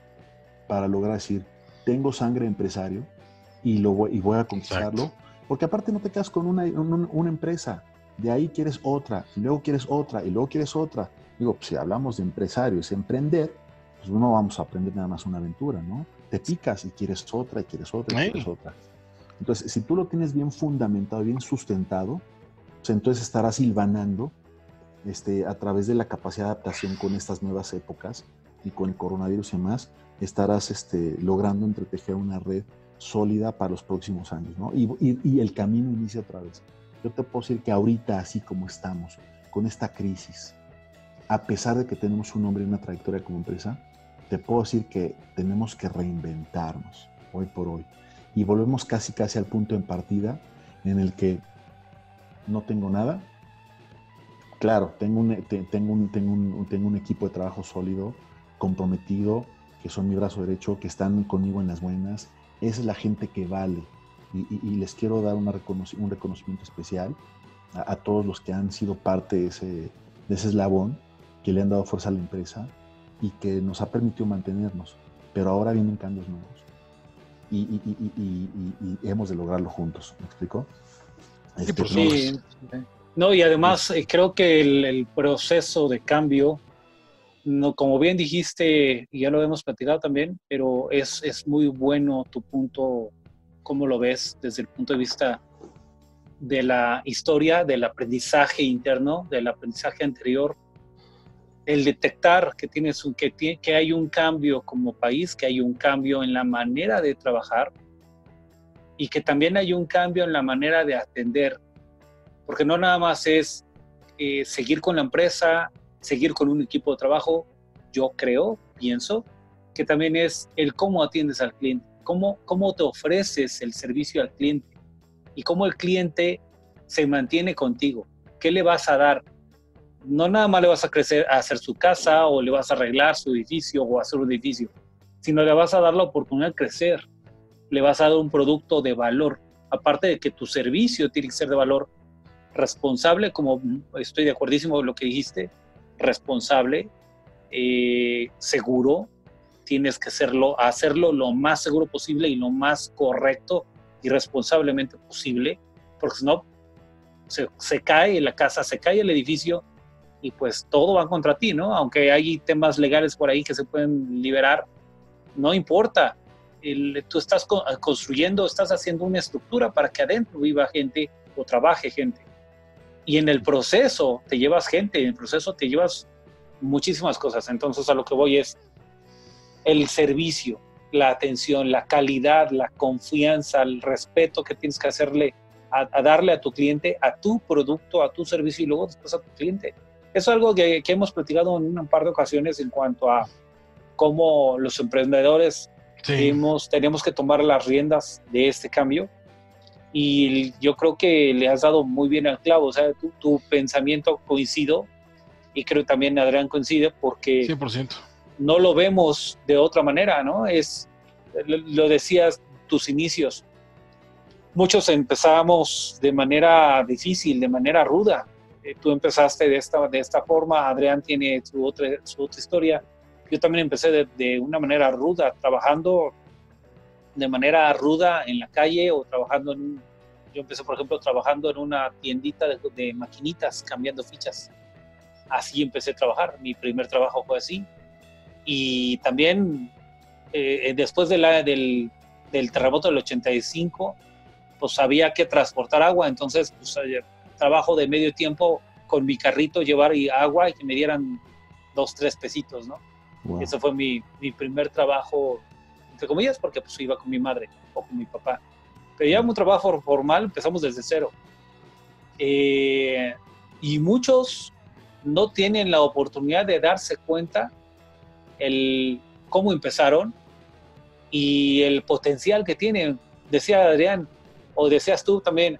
para lograr decir, tengo sangre empresario y, lo voy, y voy a conquistarlo, porque aparte no te quedas con una, una, empresa, de ahí quieres otra, y luego quieres otra, y luego quieres otra. Digo, pues, si hablamos de empresarios, emprender, pues no vamos a aprender nada más una aventura, ¿no? Te picas y quieres otra, y quieres otra, y quieres otra. Entonces, si tú lo tienes bien fundamentado, bien sustentado, pues, entonces estarás hilvanando este, a través de la capacidad de adaptación con estas nuevas épocas y con el coronavirus y demás, estarás este, logrando entretejer una red sólida para los próximos años, ¿no? Y, y, el camino inicia otra vez. Yo te puedo decir que ahorita, así como estamos, con esta crisis, a pesar de que tenemos un nombre y una trayectoria como empresa, te puedo decir que tenemos que reinventarnos hoy por hoy. Y volvemos casi casi al punto en partida en el que no tengo nada. Claro, tengo un, tengo un, tengo un, tengo un equipo de trabajo sólido, comprometido, que son mi brazo derecho, que están conmigo en las buenas. Esa es la gente que vale. Y, les quiero dar una un reconocimiento especial a, todos los que han sido parte de ese, de ese eslabón, que le han dado fuerza a la empresa y que nos ha permitido mantenernos. Pero ahora vienen cambios nuevos. Y, y, hemos de lograrlo juntos. ¿Me explico? Este, sí, no, y además eh, creo que el, proceso de cambio, no, como bien dijiste, y ya lo hemos platicado también, pero es, es muy bueno tu punto, cómo lo ves desde el punto de vista de la historia, del aprendizaje interno, del aprendizaje anterior, el detectar que, tienes que, que hay un cambio como país, que hay un cambio en la manera de trabajar, y que también hay un cambio en la manera de atender, porque no nada más es eh, seguir con la empresa, seguir con un equipo de trabajo, yo creo, pienso, que también es el cómo atiendes al cliente, cómo, cómo te ofreces el servicio al cliente y cómo el cliente se mantiene contigo, qué le vas a dar. No nada más le vas a crecer a hacer su casa o le vas a arreglar su edificio o hacer un edificio, sino le vas a dar la oportunidad de crecer, le vas a dar un producto de valor. Aparte de que tu servicio tiene que ser de valor responsable, como estoy de acuerdísimo con lo que dijiste, responsable, eh, seguro, tienes que hacerlo, hacerlo lo más seguro posible y lo más correcto y responsablemente posible, porque si no, se, se, cae la casa, se cae el edificio y pues todo va contra ti, ¿no? Aunque hay temas legales por ahí que se pueden liberar, no importa. El, tú estás construyendo, estás haciendo una estructura para que adentro viva gente o trabaje gente. Y en el proceso te llevas gente, en el proceso te llevas muchísimas cosas. Entonces a lo que voy es el servicio, la atención, la calidad, la confianza, el respeto que tienes que hacerle a, darle a tu cliente, a tu producto, a tu servicio y luego después a tu cliente. Es algo que, que hemos platicado en un par de ocasiones en cuanto a cómo los emprendedores tenemos, tenemos que tomar las riendas de este cambio y yo creo que le has dado muy bien al clavo, o sea, tu, tu pensamiento coincido y creo también Adrián coincide porque 100%. no lo vemos de otra manera, ¿no? Es, lo decías, tus inicios. Muchos empezamos de manera difícil, de manera ruda. Eh, tú empezaste de esta, de esta forma, Adrián tiene su otra, su otra historia. Yo también empecé de, una manera ruda, trabajando de manera ruda en la calle o trabajando en un, yo empecé por ejemplo trabajando en una tiendita de, de, maquinitas cambiando fichas así empecé a trabajar. Mi primer trabajo fue así. Y también eh, después de del, del, terremoto del 85, pues había que transportar agua. Entonces, pues, eh, trabajo de medio tiempo con mi carrito, llevar agua y que me dieran dos, tres pesitos, ¿no? Wow. Eso fue mi, mi, primer trabajo, entre comillas, porque pues iba con mi madre o con mi papá. Pero ya un trabajo formal, empezamos desde cero. Eh, y muchos no tienen la oportunidad de darse cuenta el cómo empezaron y el potencial que tienen. Decía Adrián, o decías tú también,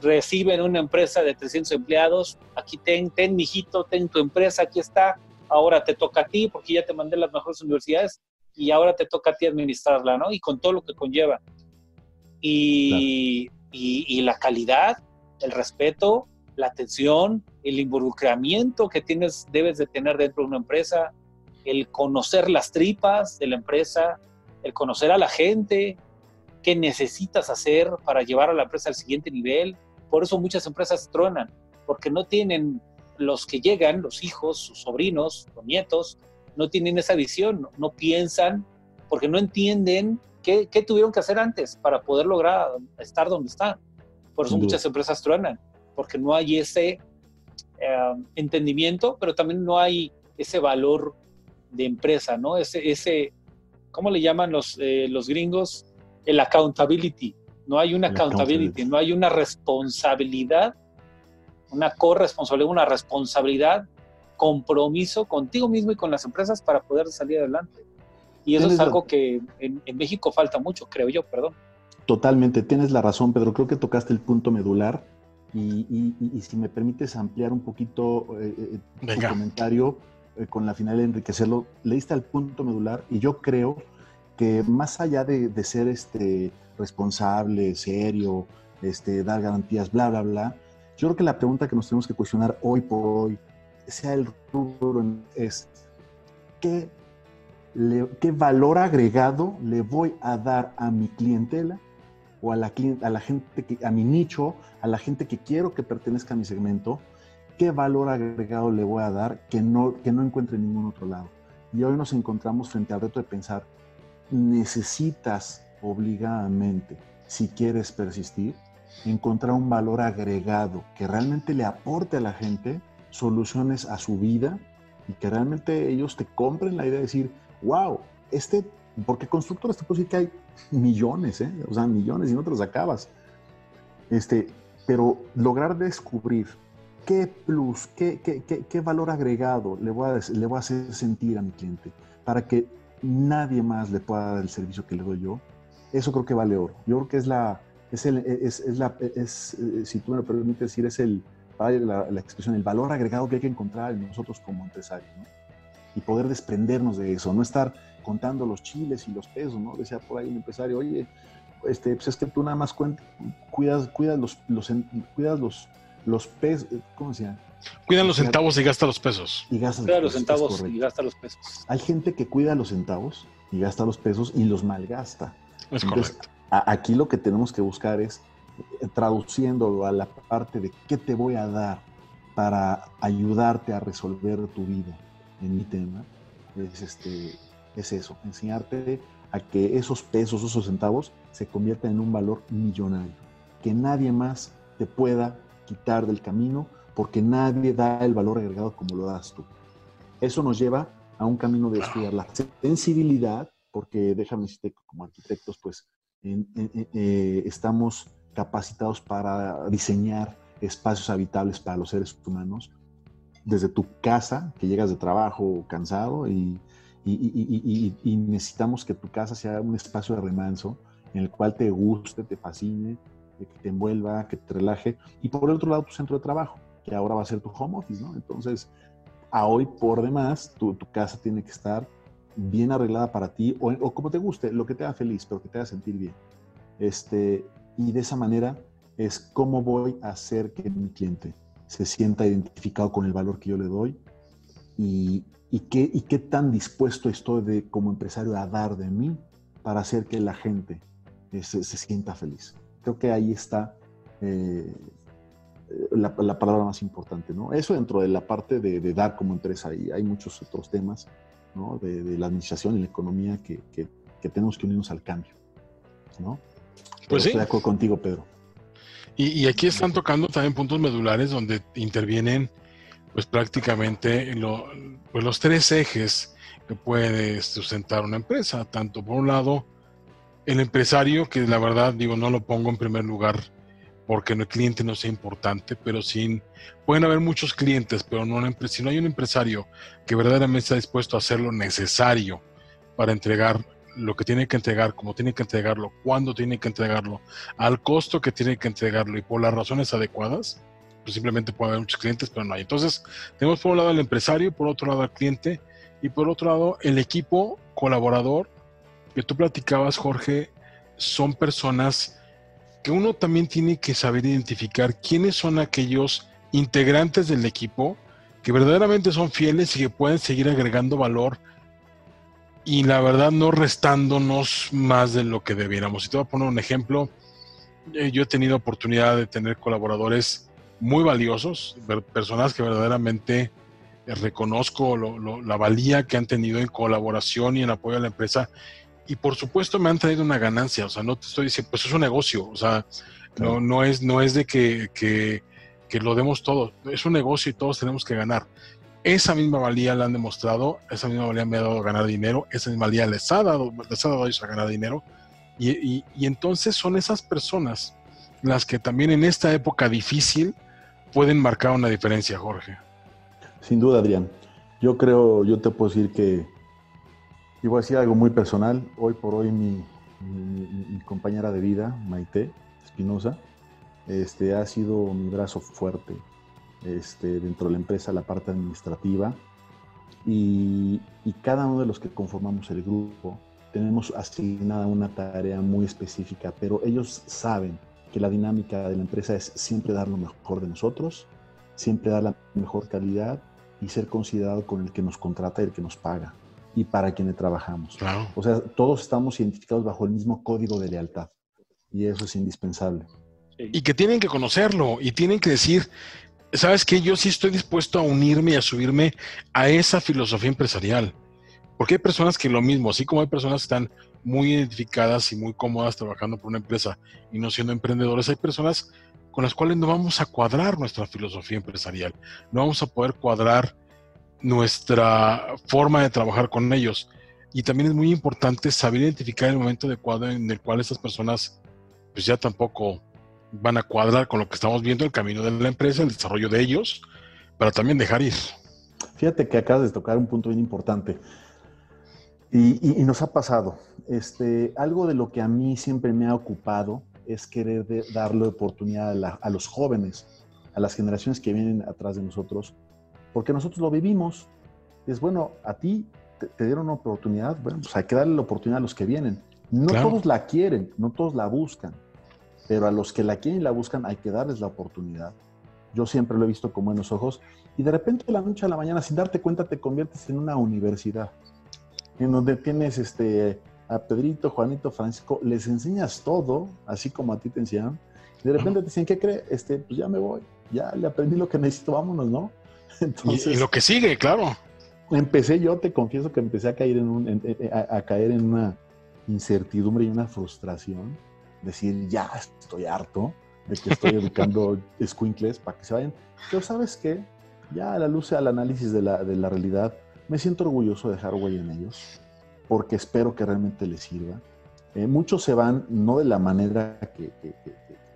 reciben una empresa de 300 empleados, aquí ten, ten, mijito, ten tu empresa, aquí está, ahora te toca a ti porque ya te mandé las mejores universidades y ahora te toca a ti administrarla, ¿no? Y con todo lo que conlleva. Y, claro. y, y la calidad, el respeto, la atención, el involucramiento que tienes, debes de tener dentro de una empresa, el conocer las tripas de la empresa, el conocer a la gente, qué necesitas hacer para llevar a la empresa al siguiente nivel. Por eso muchas empresas truenan, porque no tienen los que llegan, los hijos, sus sobrinos, los nietos, no tienen esa visión, no, no piensan, porque no entienden qué, qué, tuvieron que hacer antes para poder lograr estar donde están. Por eso muchas empresas truenan porque no hay ese eh, entendimiento, pero también no hay ese valor de empresa, ¿no? Ese, ese ¿cómo le llaman los, eh, los gringos? El accountability. No hay una accountability, no hay una responsabilidad, una corresponsabilidad, una responsabilidad, compromiso contigo mismo y con las empresas para poder salir adelante. Y eso es algo que en, en México falta mucho, creo yo, perdón. Totalmente, tienes la razón, Pedro. Creo que tocaste el punto medular y, y, y, si me permites ampliar un poquito eh, eh tu comentario eh, con la final de enriquecerlo, leíste al punto medular y yo creo que más allá de, de, ser este, responsable, serio, este, dar garantías, bla, bla, bla, yo creo que la pregunta que nos tenemos que cuestionar hoy por hoy, sea el rubro, es ¿qué, le, qué valor agregado le voy a dar a mi clientela o a la, a la gente, que, a mi nicho, a la gente que quiero que pertenezca a mi segmento, qué valor agregado le voy a dar que no, que no encuentre en ningún otro lado. Y hoy nos encontramos frente al reto de pensar, necesitas obligadamente, si quieres persistir, encontrar un valor agregado que realmente le aporte a la gente soluciones a su vida y que realmente ellos te compren la idea de decir, wow, este porque constructores te puedo decir que hay millones, ¿eh? o sea, millones y no te los acabas. Este, pero lograr descubrir qué plus, qué, qué, qué, qué valor agregado le voy, a, le voy a hacer sentir a mi cliente para que nadie más le pueda dar el servicio que le doy yo, eso creo que vale oro. Yo creo que es la, es el, es, es la, es, eh, si tú me lo permites decir, es el, la, la, expresión, el valor agregado que hay que encontrar en nosotros como empresarios, ¿no? Y poder desprendernos de eso, no estar contando los chiles y los pesos, ¿no? Decía por ahí un empresario, oye, este, pues es que tú nada más cuidas, cuidas los, los, cuidas los, los pesos, ¿cómo se llama? Cuidan los centavos y gasta los pesos. Y gasta Cuida los, centavos y gasta los pesos. Hay gente que cuida los centavos y gasta los pesos y los malgasta. Es Entonces, correcto. A, aquí lo que tenemos que buscar es eh, traduciéndolo a la parte de qué te voy a dar para ayudarte a resolver tu vida en mi tema, es, este, es eso, enseñarte a que esos pesos, esos centavos se conviertan en un valor millonario, que nadie más te pueda quitar del camino porque nadie da el valor agregado como lo das tú. Eso nos lleva a un camino de estudiar la sensibilidad, porque déjame decirte, como arquitectos, pues eh, estamos capacitados para diseñar espacios habitables para los seres humanos, desde tu casa, que llegas de trabajo cansado y, y, necesitamos que tu casa sea un espacio de remanso en el cual te guste, te fascine, que te envuelva, que te relaje. Y por el otro lado, tu centro de trabajo, que ahora va a ser tu home office, ¿no? Entonces, a hoy por demás, tu, tu casa tiene que estar bien arreglada para ti o, como te guste, lo que te haga feliz, pero que te haga sentir bien. Este, y de esa manera es cómo voy a hacer que mi cliente se sienta identificado con el valor que yo le doy y, y, qué, y qué tan dispuesto estoy de, como empresario a dar de mí para hacer que la gente eh, se, se, sienta feliz. Creo que ahí está eh, la, la, palabra más importante, ¿no? Eso dentro de la parte de, de dar como empresa, y hay muchos otros temas, ¿no? De, de la administración y la economía que, que, que, tenemos que unirnos al cambio, ¿no? Pues sí. Estoy de acuerdo contigo, Pedro. Y, y, aquí están tocando también puntos medulares donde intervienen pues prácticamente lo, pues los tres ejes que puede sustentar una empresa. Tanto por un lado, el empresario, que la verdad digo, no lo pongo en primer lugar porque el cliente no sea importante, pero sin, pueden haber muchos clientes, pero no si no hay un empresario que verdaderamente está dispuesto a hacer lo necesario para entregar lo que tiene que entregar, como tiene que entregarlo, cuándo tiene que entregarlo, al costo que tiene que entregarlo y por las razones adecuadas, pues simplemente puede haber muchos clientes, pero no hay. Entonces, tenemos por un lado al empresario, por otro lado al cliente y por otro lado el equipo colaborador que tú platicabas, Jorge, son personas que uno también tiene que saber identificar quiénes son aquellos integrantes del equipo que verdaderamente son fieles y que pueden seguir agregando valor y la verdad no restándonos más de lo que debiéramos. Y te voy a poner un ejemplo. Eh, yo he tenido oportunidad de tener colaboradores muy valiosos, personas que verdaderamente eh, reconozco la valía que han tenido en colaboración y en apoyo a la empresa. Y por supuesto me han traído una ganancia. O sea, no te estoy diciendo, pues es un negocio. O sea, claro. no, no, es, no es de que, que, que lo demos todo. Es un negocio y todos tenemos que ganar esa misma valía la han demostrado, esa misma valía me ha dado a ganar dinero, esa misma valía les ha dado, les ha dado a ellos a ganar dinero. Y, y, y, entonces son esas personas las que también en esta época difícil pueden marcar una diferencia, Jorge. Sin duda, Adrián. Yo creo, yo te puedo decir que, y voy a decir algo muy personal, hoy por hoy mi, compañera de vida, Maite Espinosa, este, ha sido mi brazo fuerte, este, dentro de la empresa la parte administrativa. Y, y, cada uno de los que conformamos el grupo tenemos asignada una tarea muy específica, pero ellos saben que la dinámica de la empresa es siempre dar lo mejor de nosotros, siempre dar la mejor calidad y ser considerado con el que nos contrata y el que nos paga y para quienes trabajamos. Claro. O sea, todos estamos identificados bajo el mismo código de lealtad y eso es indispensable. Y que tienen que conocerlo y tienen que decir, sabes que yo sí estoy dispuesto a unirme y a subirme a esa filosofía empresarial. Porque hay personas que lo mismo, así como hay personas que están muy identificadas y muy cómodas trabajando por una empresa y no siendo emprendedores, hay personas con las cuales no vamos a cuadrar nuestra filosofía empresarial, no vamos a poder cuadrar nuestra forma de trabajar con ellos. Y también es muy importante saber identificar el momento adecuado en el cual estas personas pues ya tampoco van a cuadrar con lo que estamos viendo, el camino de la empresa, el desarrollo de ellos, para también dejar ir. Fíjate que acabas de tocar un punto bien importante. Y, nos ha pasado. Este, algo de lo que a mí siempre me ha ocupado es querer darle oportunidad a, los jóvenes, a las generaciones que vienen atrás de nosotros, porque nosotros lo vivimos. Es bueno, a ti te, te dieron una oportunidad, bueno, pues hay que darle la oportunidad a los que vienen. No claro. todos la quieren, no todos la buscan pero a los que la quieren y la buscan hay que darles la oportunidad. Yo siempre lo he visto con buenos ojos y de repente de la noche a la mañana, sin darte cuenta, te conviertes en una universidad, en donde tienes este, a Pedrito, Juanito, Francisco, les enseñas todo, así como a ti te enseñan, De repente te dicen, ¿qué cree? Este, pues ya me voy, ya le aprendí lo que necesito, vámonos, ¿no? Entonces, y, lo que sigue, claro. Empecé, yo te confieso que empecé a caer en, un, a, caer en una incertidumbre y una frustración. Decir, ya estoy harto de que estoy educando squinkles para que se vayan. Pero ¿sabes qué? Ya a la luz, al análisis de la, de la realidad, me siento orgulloso de dejar huella en ellos, porque espero que realmente les sirva. Eh, muchos se van no de la manera que,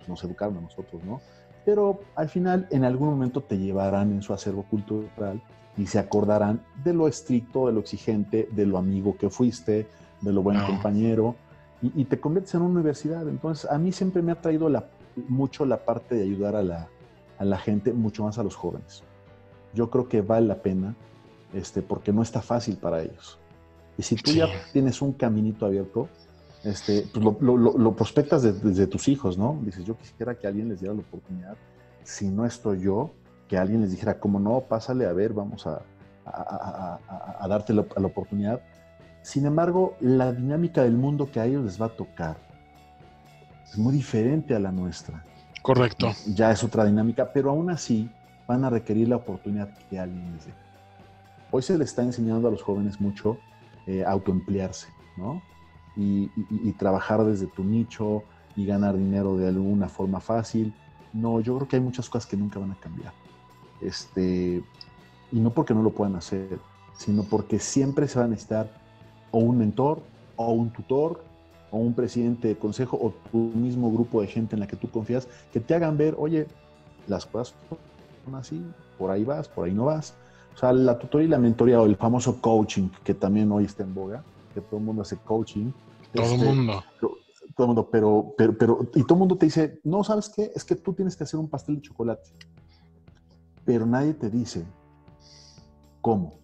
nos educaron a nosotros, ¿no? Pero al final, en algún momento te llevarán en su acervo cultural y se acordarán de lo estricto, de lo exigente, de lo amigo que fuiste, de lo buen compañero, y, te conviertes en una universidad. Entonces, a mí siempre me ha traído la, mucho la parte de ayudar a la, a la gente, mucho más a los jóvenes. Yo creo que vale la pena, este, porque no está fácil para ellos. Y si tú ya tienes un caminito abierto, este, pues lo, prospectas desde, tus hijos, ¿no? Dices, yo quisiera que alguien les diera la oportunidad, si no estoy yo, que alguien les dijera, como no, pásale a ver, vamos a, a, darte la, la, oportunidad. Sin embargo, la dinámica del mundo que a ellos les va a tocar es muy diferente a la nuestra. Correcto. Ya es otra dinámica, pero aún así van a requerir la oportunidad que alguien les dé. Hoy se le está enseñando a los jóvenes mucho eh, autoemplearse, ¿no? Y, trabajar desde tu nicho y ganar dinero de alguna forma fácil. No, yo creo que hay muchas cosas que nunca van a cambiar. Este, y no porque no lo puedan hacer, sino porque siempre se va a necesitar o un mentor, o un tutor, o un presidente de consejo, o tu mismo grupo de gente en la que tú confías, que te hagan ver, oye, las cosas son así, por ahí vas, por ahí no vas. O sea, la tutoría y la mentoría, o el famoso coaching, que también hoy está en boga, que todo el mundo hace coaching. Todo el este, mundo. Todo el mundo, pero, pero, pero, y todo el mundo te dice, no, ¿sabes qué? Es que tú tienes que hacer un pastel de chocolate. Pero nadie te dice cómo.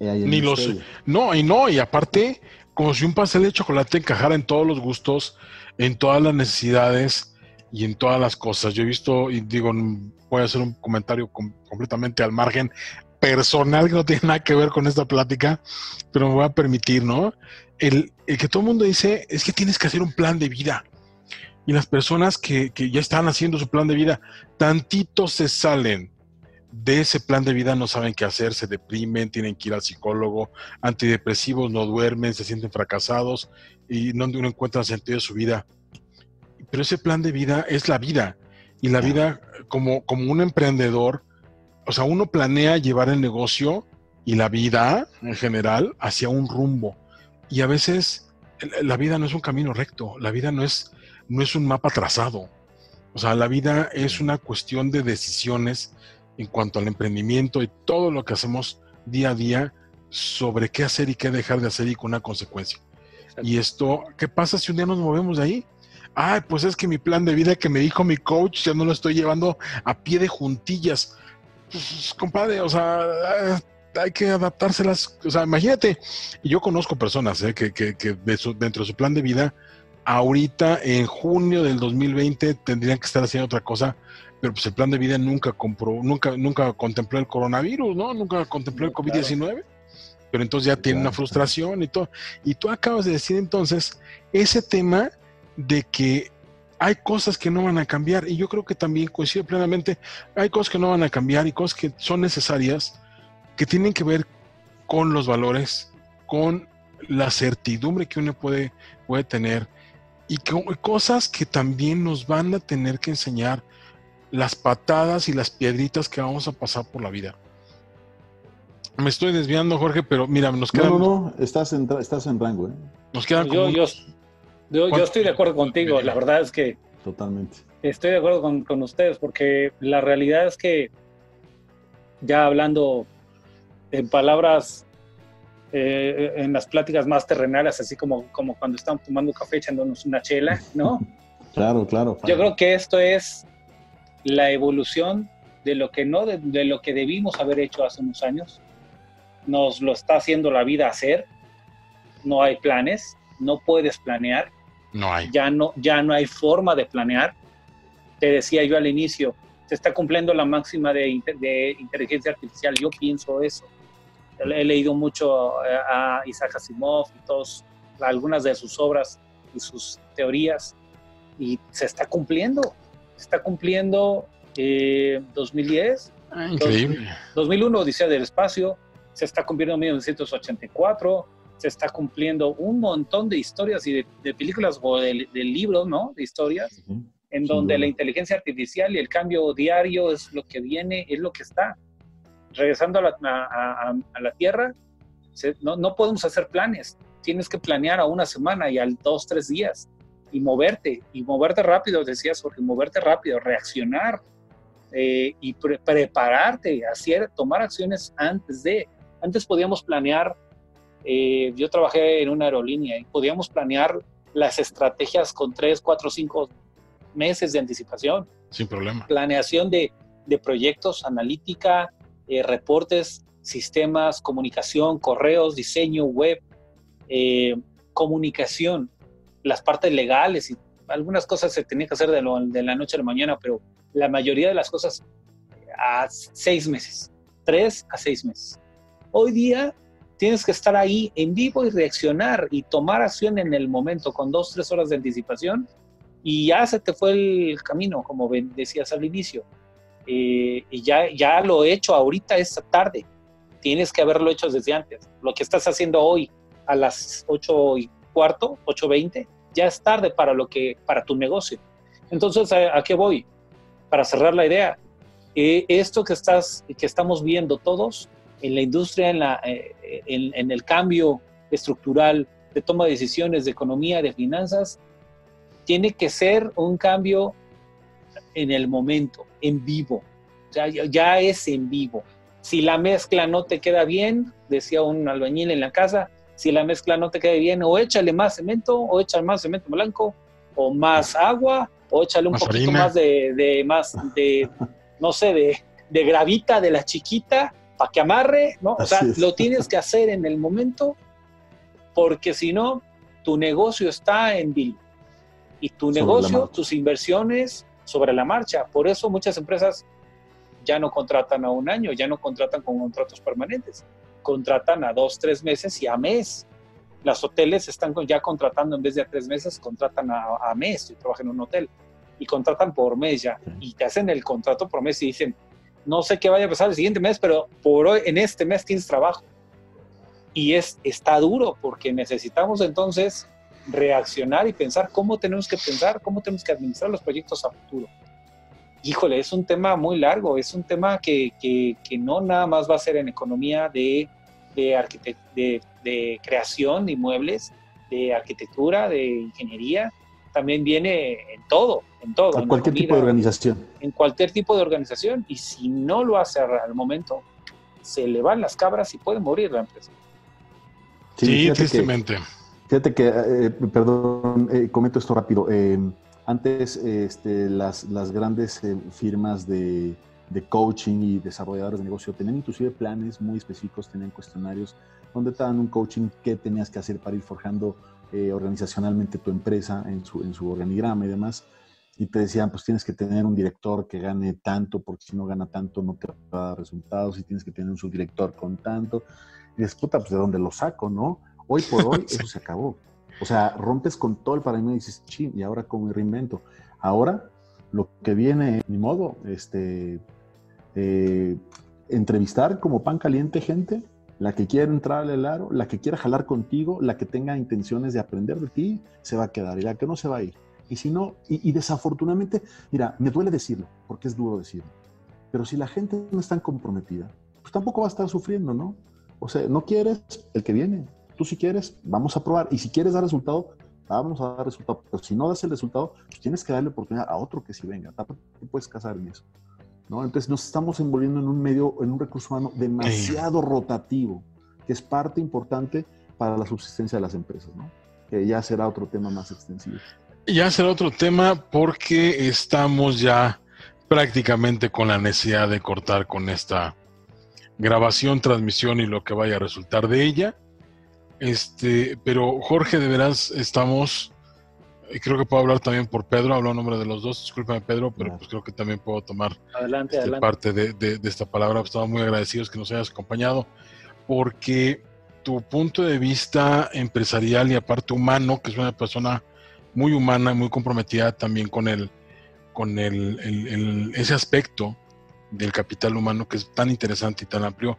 Ni los. No, y no, y aparte, como si un pastel de chocolate encajara en todos los gustos, en todas las necesidades y en todas las cosas. Yo he visto, y digo, voy a hacer un comentario completamente al margen, personal que no tiene nada que ver con esta plática, pero me voy a permitir, ¿no? El, que todo el mundo dice es que tienes que hacer un plan de vida. Y las personas que, que, ya están haciendo su plan de vida, tantito se salen de ese plan de vida, no saben qué hacer, se deprimen, tienen que ir al psicólogo, antidepresivos, no duermen, se sienten fracasados y no, no encuentran sentido de su vida. Pero ese plan de vida es la vida. Y la vida, como, como un emprendedor, o sea, uno planea llevar el negocio y la vida en general hacia un rumbo. Y a veces la vida no es un camino recto, la vida no es, no es un mapa trazado. O sea, la vida es una cuestión de decisiones en cuanto al emprendimiento y todo lo que hacemos día a día sobre qué hacer y qué dejar de hacer y con una consecuencia. Y esto, ¿qué pasa si un día nos movemos de ahí? Ay, pues es que mi plan de vida que me dijo mi coach ya no lo estoy llevando a pie de juntillas pues, compadre, o sea, hay que adaptárselas. O sea, imagínate, y yo conozco personas ¿eh? que, que, que dentro de su plan de vida, ahorita en junio del 2020 tendrían que estar haciendo otra cosa, pero pues el plan de vida nunca compró, nunca, nunca contempló el coronavirus, ¿no? Nunca contempló el COVID-19. Pero entonces ya tiene una frustración y todo. Y tú acabas de decir entonces ese tema de que hay cosas que no van a cambiar y yo creo que también coincido plenamente, hay cosas que no van a cambiar y cosas que son necesarias, que tienen que ver con los valores, con la certidumbre que uno puede, puede tener y cosas que también nos van a tener que enseñar las patadas y las piedritas que vamos a pasar por la vida. Me estoy desviando, Jorge, pero mira, nos queda. No, no, no, estás en, estás en rango. ¿eh? Nos quedan yo, yo, estoy de acuerdo contigo, la verdad es que... Totalmente. Estoy de acuerdo con, ustedes porque la realidad es que, ya hablando en palabras, eh, en las pláticas más terrenales, así como, como cuando estamos tomando café echándonos una chela, ¿no? claro, claro. Yo creo que esto es la evolución de lo que no, de, de, lo que debimos haber hecho hace unos años. Nos lo está haciendo la vida hacer. No hay planes, no puedes planear. No hay. Ya no, ya no hay forma de planear. Te decía yo al inicio, se está cumpliendo la máxima de, inteligencia artificial. Yo pienso eso. He leído mucho a Isaac Asimov y todos, algunas de sus obras y sus teorías. y se está cumpliendo. Se está cumpliendo 2010. Eh, ah, increíble. 2001, Odisea del Espacio. Se está cumpliendo 1984. Se está cumpliendo un montón de historias y de, películas o de, libros, ¿no? De historias, en donde la inteligencia artificial y el cambio diario es lo que viene, es lo que está. Regresando a la, a, la Tierra, no, no podemos hacer planes. Tienes que planear a una semana y al dos, tres días y moverte, y moverte rápido, decías Jorge, moverte rápido, reaccionar eh, y prepararte, hacer, tomar acciones antes de. Antes podíamos planear, eh, yo trabajé en una aerolínea y podíamos planear las estrategias con tres, cuatro, cinco meses de anticipación. Sin problema. Planeación de, de proyectos, analítica, eh, reportes, sistemas, comunicación, correos, diseño, web, comunicación las partes legales y algunas cosas se tenían que hacer de, de la noche a la mañana, pero la mayoría de las cosas a seis meses, tres a seis meses. Hoy día tienes que estar ahí en vivo y reaccionar y tomar acción en el momento con dos, tres horas de anticipación y ya se te fue el camino, como decías al inicio. Eh, y ya, ya lo he hecho ahorita esta tarde. Tienes que haberlo hecho desde antes. Lo que estás haciendo hoy a las ocho y cuarto, 8.20, ya es tarde para, lo que, para tu negocio. Entonces, ¿a, qué voy? Para cerrar la idea, eh, esto que, estás, que estamos viendo todos en la industria, en, la, eh, en, el cambio estructural de toma de decisiones, de economía, de finanzas, tiene que ser un cambio en el momento, en vivo. ya, ya es en vivo. Si la mezcla no te queda bien, decía un albañil en la casa, si la mezcla no te queda bien, o échale más cemento, o échale más cemento blanco, o más agua, o échale un poquito más de, más de, no sé, de, de gravita de la chiquita para que amarre, ¿no? O sea, lo tienes que hacer en el momento, porque si no, tu negocio está en vivo. Y tu negocio, tus inversiones sobre la marcha. Por eso muchas empresas ya no contratan a un año, ya no contratan con contratos permanentes contratan a dos, tres meses y a mes. Las hoteles están ya contratando en vez de a tres meses, contratan a, mes. Yo trabajo en un hotel y contratan por mes ya. Y te hacen el contrato por mes y dicen, no sé qué vaya a pasar el siguiente mes, pero por hoy, en este mes tienes trabajo. Y es, está duro porque necesitamos entonces reaccionar y pensar cómo tenemos que pensar, cómo tenemos que administrar los proyectos a futuro híjole, es un tema muy largo, es un tema que, que, no nada más va a ser en economía de, de, de, creación de inmuebles, de arquitectura, de ingeniería, también viene en todo, en todo. En cualquier tipo de organización. En cualquier tipo de organización, y si no lo hace al momento, se le van las cabras y puede morir la empresa. Sí, tristemente. fíjate que, eh, perdón, eh, comento esto rápido. Eh, antes este, las, las, grandes eh, firmas de, de, coaching y desarrolladores de negocio tenían inclusive planes muy específicos, tenían cuestionarios donde te dan un coaching que tenías que hacer para ir forjando eh, organizacionalmente tu empresa en su, en su organigrama y demás. Y te decían, pues tienes que tener un director que gane tanto, porque si no gana tanto no te va a dar resultados, y tienes que tener un subdirector con tanto. Y dices, puta, pues de dónde lo saco, ¿no? Hoy por hoy eso se acabó. O sea, rompes con todo el paradigma y dices, ching, ¿y ahora cómo me reinvento? Ahora, lo que viene, ni modo, este, eh, entrevistar como pan caliente gente, la que quiera entrar al aro, la que quiera jalar contigo, la que tenga intenciones de aprender de ti, se va a quedar, y la que no se va a ir. Y si no, y, desafortunadamente, mira, me duele decirlo, porque es duro decirlo, pero si la gente no está comprometida, pues tampoco va a estar sufriendo, ¿no? O sea, no quieres el que viene, Tú si quieres, vamos a probar. Y si quieres dar resultado, vamos a dar resultado. Pero si no das el resultado, pues tienes que darle oportunidad a otro que sí venga. Te puedes casar en eso. ¿No? Entonces nos estamos envolviendo en un medio, en un recurso humano demasiado rotativo, que es parte importante para la subsistencia de las empresas, ¿no? Que ya será otro tema más extensivo. Ya será otro tema porque estamos ya prácticamente con la necesidad de cortar con esta grabación, transmisión y lo que vaya a resultar de ella. Este, pero Jorge, de veras estamos, y creo que puedo hablar también por Pedro, hablo en nombre de los dos, discúlpame Pedro, pero pues creo que también puedo tomar este, parte de, esta palabra. Estamos muy agradecidos que nos hayas acompañado, porque tu punto de vista empresarial y aparte humano, que es una persona muy humana, muy comprometida también con el, con el, ese aspecto del capital humano que es tan interesante y tan amplio,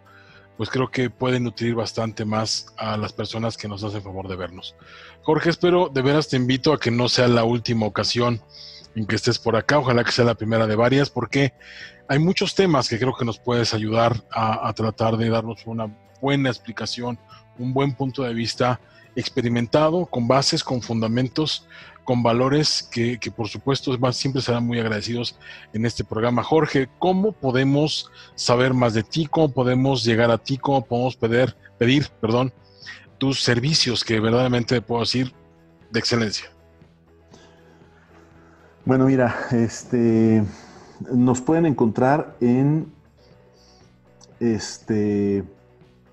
pues creo que puede nutrir bastante más a las personas que nos hacen favor de vernos. Jorge, espero, de veras te invito a que no sea la última ocasión en que estés por acá, ojalá que sea la primera de varias, porque hay muchos temas que creo que nos puedes ayudar a, a tratar de darnos una buena explicación, un buen punto de vista experimentado, con bases, con fundamentos, con valores que, por supuesto siempre serán muy agradecidos en este programa. Jorge, ¿cómo podemos saber más de ti? ¿Cómo podemos llegar a ti? ¿Cómo podemos pedir, pedir perdón, tus servicios que verdaderamente puedo decir de excelencia? Bueno, mira, este nos pueden encontrar en este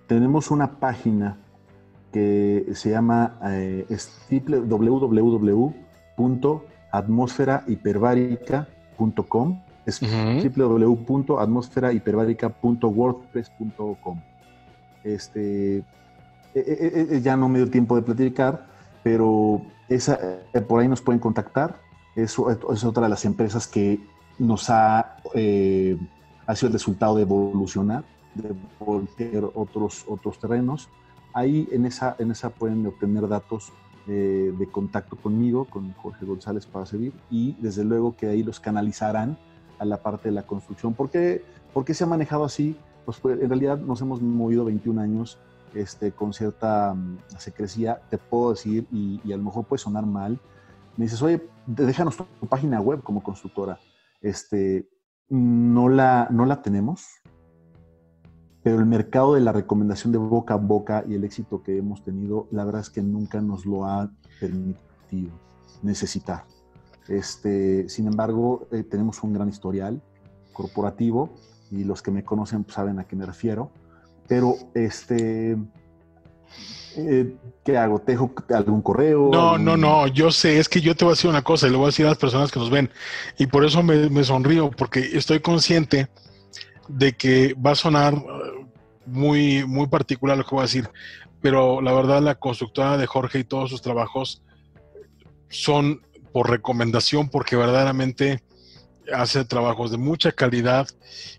tenemos una página que se llama eh, www.atmosferahiperbárica.com. Es www.atmosferahiperbárica.wordpress.com. Este, e, e, e, ya no me dio tiempo de platicar, pero esa, eh, por ahí nos pueden contactar. Eso es otra de las empresas que nos ha, eh, ha sido el resultado de evolucionar, de voltear otros, otros terrenos. Ahí en esa, en esa pueden obtener datos eh, de contacto conmigo, con Jorge González para servir, y desde luego que ahí los canalizarán a la parte de la construcción. ¿Por qué, se ha manejado así? Pues, pues, en realidad nos hemos movido 21 años este, con cierta um, secrecía, te puedo decir, y, y, a lo mejor puede sonar mal. Me dices, oye, déjanos tu, página web como constructora. Este, no, la, no la tenemos, pero el mercado de la recomendación de boca a boca y el éxito que hemos tenido, la verdad es que nunca nos lo ha permitido necesitar. Este, sin embargo, eh, tenemos un gran historial corporativo y los que me conocen pues, saben a qué me refiero. Pero, este, eh, ¿qué hago? ¿Te dejo algún correo? No, no, no, yo sé, es que yo te voy a decir una cosa y le voy a decir a las personas que nos ven y por eso me, me sonrío, porque estoy consciente de que va a sonar muy, muy particular lo que voy a decir, pero la verdad la constructora de Jorge y todos sus trabajos son por recomendación porque verdaderamente hace trabajos de mucha calidad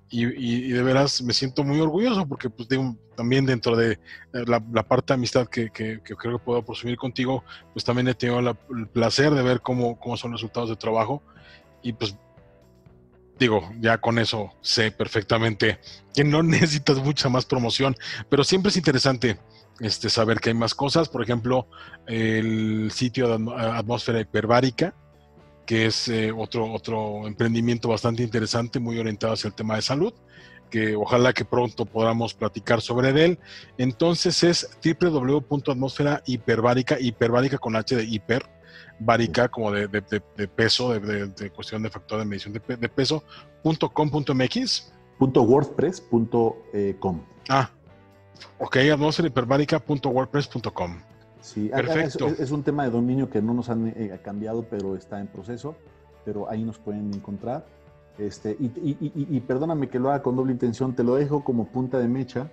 y, de veras me siento muy orgulloso porque pues también dentro de la, parte de amistad que, creo que puedo presumir contigo, pues también he tenido el placer de ver cómo, cómo son los resultados de trabajo y pues digo, ya con eso sé perfectamente que no necesitas mucha más promoción, pero siempre es interesante este, saber que hay más cosas. Por ejemplo, el sitio de Atmósfera Hiperbárica, que es eh, otro, otro emprendimiento bastante interesante, muy orientado hacia el tema de salud, que ojalá que pronto podamos platicar sobre él. Entonces es www.atmósfera hiperbárica, hiperbárica con H de hiper, bárica como de, peso, de, cuestión de factor de medición de, peso, punto com, punto mx. Punto wordpress.com. Ah, ok, atmósfera hiperbárica.wordpress.com. Sí, Perfecto. Es, es, un tema de dominio que no nos han eh, cambiado, pero está en proceso, pero ahí nos pueden encontrar. Este, y, perdóname que lo haga con doble intención, te lo dejo como punta de mecha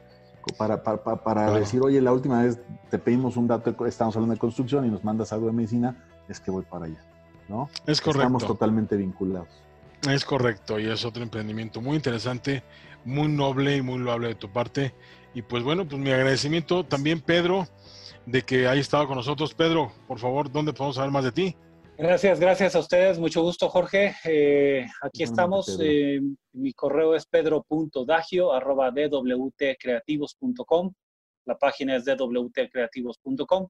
para, para, para decir, oye, la última vez te pedimos un dato, estamos hablando de construcción y nos mandas algo de medicina, es que voy para allá, ¿no? Es correcto. Estamos totalmente vinculados. Es correcto, y es otro emprendimiento muy interesante, muy noble y muy loable de tu parte. Y pues bueno, pues mi agradecimiento también, Pedro, de que haya estado con nosotros. Pedro, por favor, ¿dónde podemos saber más de ti? Gracias, gracias a ustedes. Mucho gusto, Jorge. Eh, aquí estamos. Eh, mi correo es pedro.dagio.dwtcreativos.com. La página es dwtcreativos.com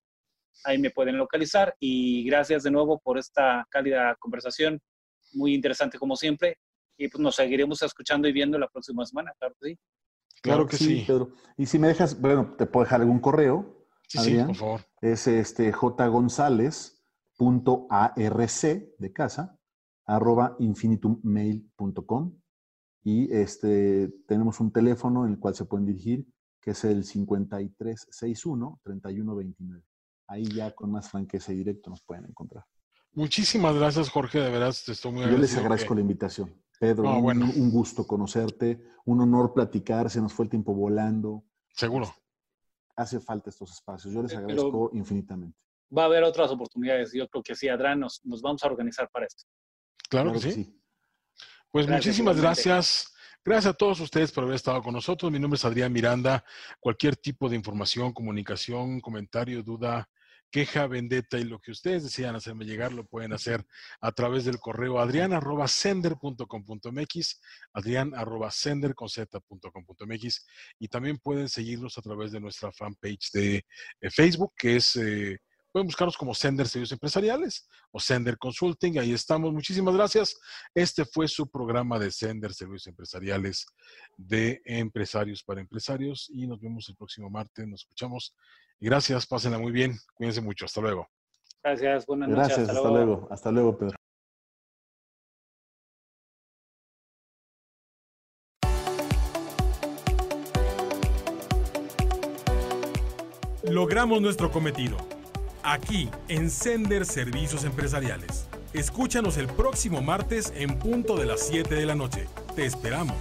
ahí me pueden localizar y gracias de nuevo por esta cálida conversación, muy interesante como siempre, y pues nos seguiremos escuchando y viendo la próxima semana, claro que sí. Claro que sí, Pedro. Y si me dejas, bueno, te puedo dejar algún correo. Sí, sí, por favor. Es este jgonzález.arc de casa arroba infinitummail.com y este tenemos un teléfono en el cual se pueden dirigir que es el 5361 3129 ahí ya con más franqueza y directo nos pueden encontrar. Muchísimas gracias, Jorge, de verdad estoy muy Yo les agradezco la invitación. Pedro, un, gusto conocerte, un honor platicar, se nos fue el tiempo volando. Seguro. Hace falta estos espacios, yo les agradezco infinitamente. va a haber otras oportunidades. Yo creo que sí, Adrián, nos, nos vamos a organizar para esto. Claro, que, sí. Pues muchísimas gracias. Gracias a todos ustedes por haber estado con nosotros. Mi nombre es Adrián Miranda. Cualquier tipo de información, comunicación, comentario, duda, queja, vendetta y lo que ustedes desean hacerme llegar lo pueden hacer a través del correo adrian.sender.com.mx, adrian.sender.com.mx y también pueden seguirnos a través de nuestra fanpage de eh, Facebook que es... Eh, pueden buscarnos como Sender Servicios Empresariales o Sender Consulting. Ahí estamos. Muchísimas gracias. Este fue su programa de Sender Servicios Empresariales de Empresarios para Empresarios y nos vemos el próximo martes. Nos escuchamos Gracias, pásenla muy bien. Cuídense mucho. Hasta luego. Gracias, buenas noches. Gracias, hasta, luego. Hasta luego, Pedro. Logramos nuestro cometido. Aquí, en Sender Servicios Empresariales. Escúchanos el próximo martes en punto de las 7 de la noche. Te esperamos.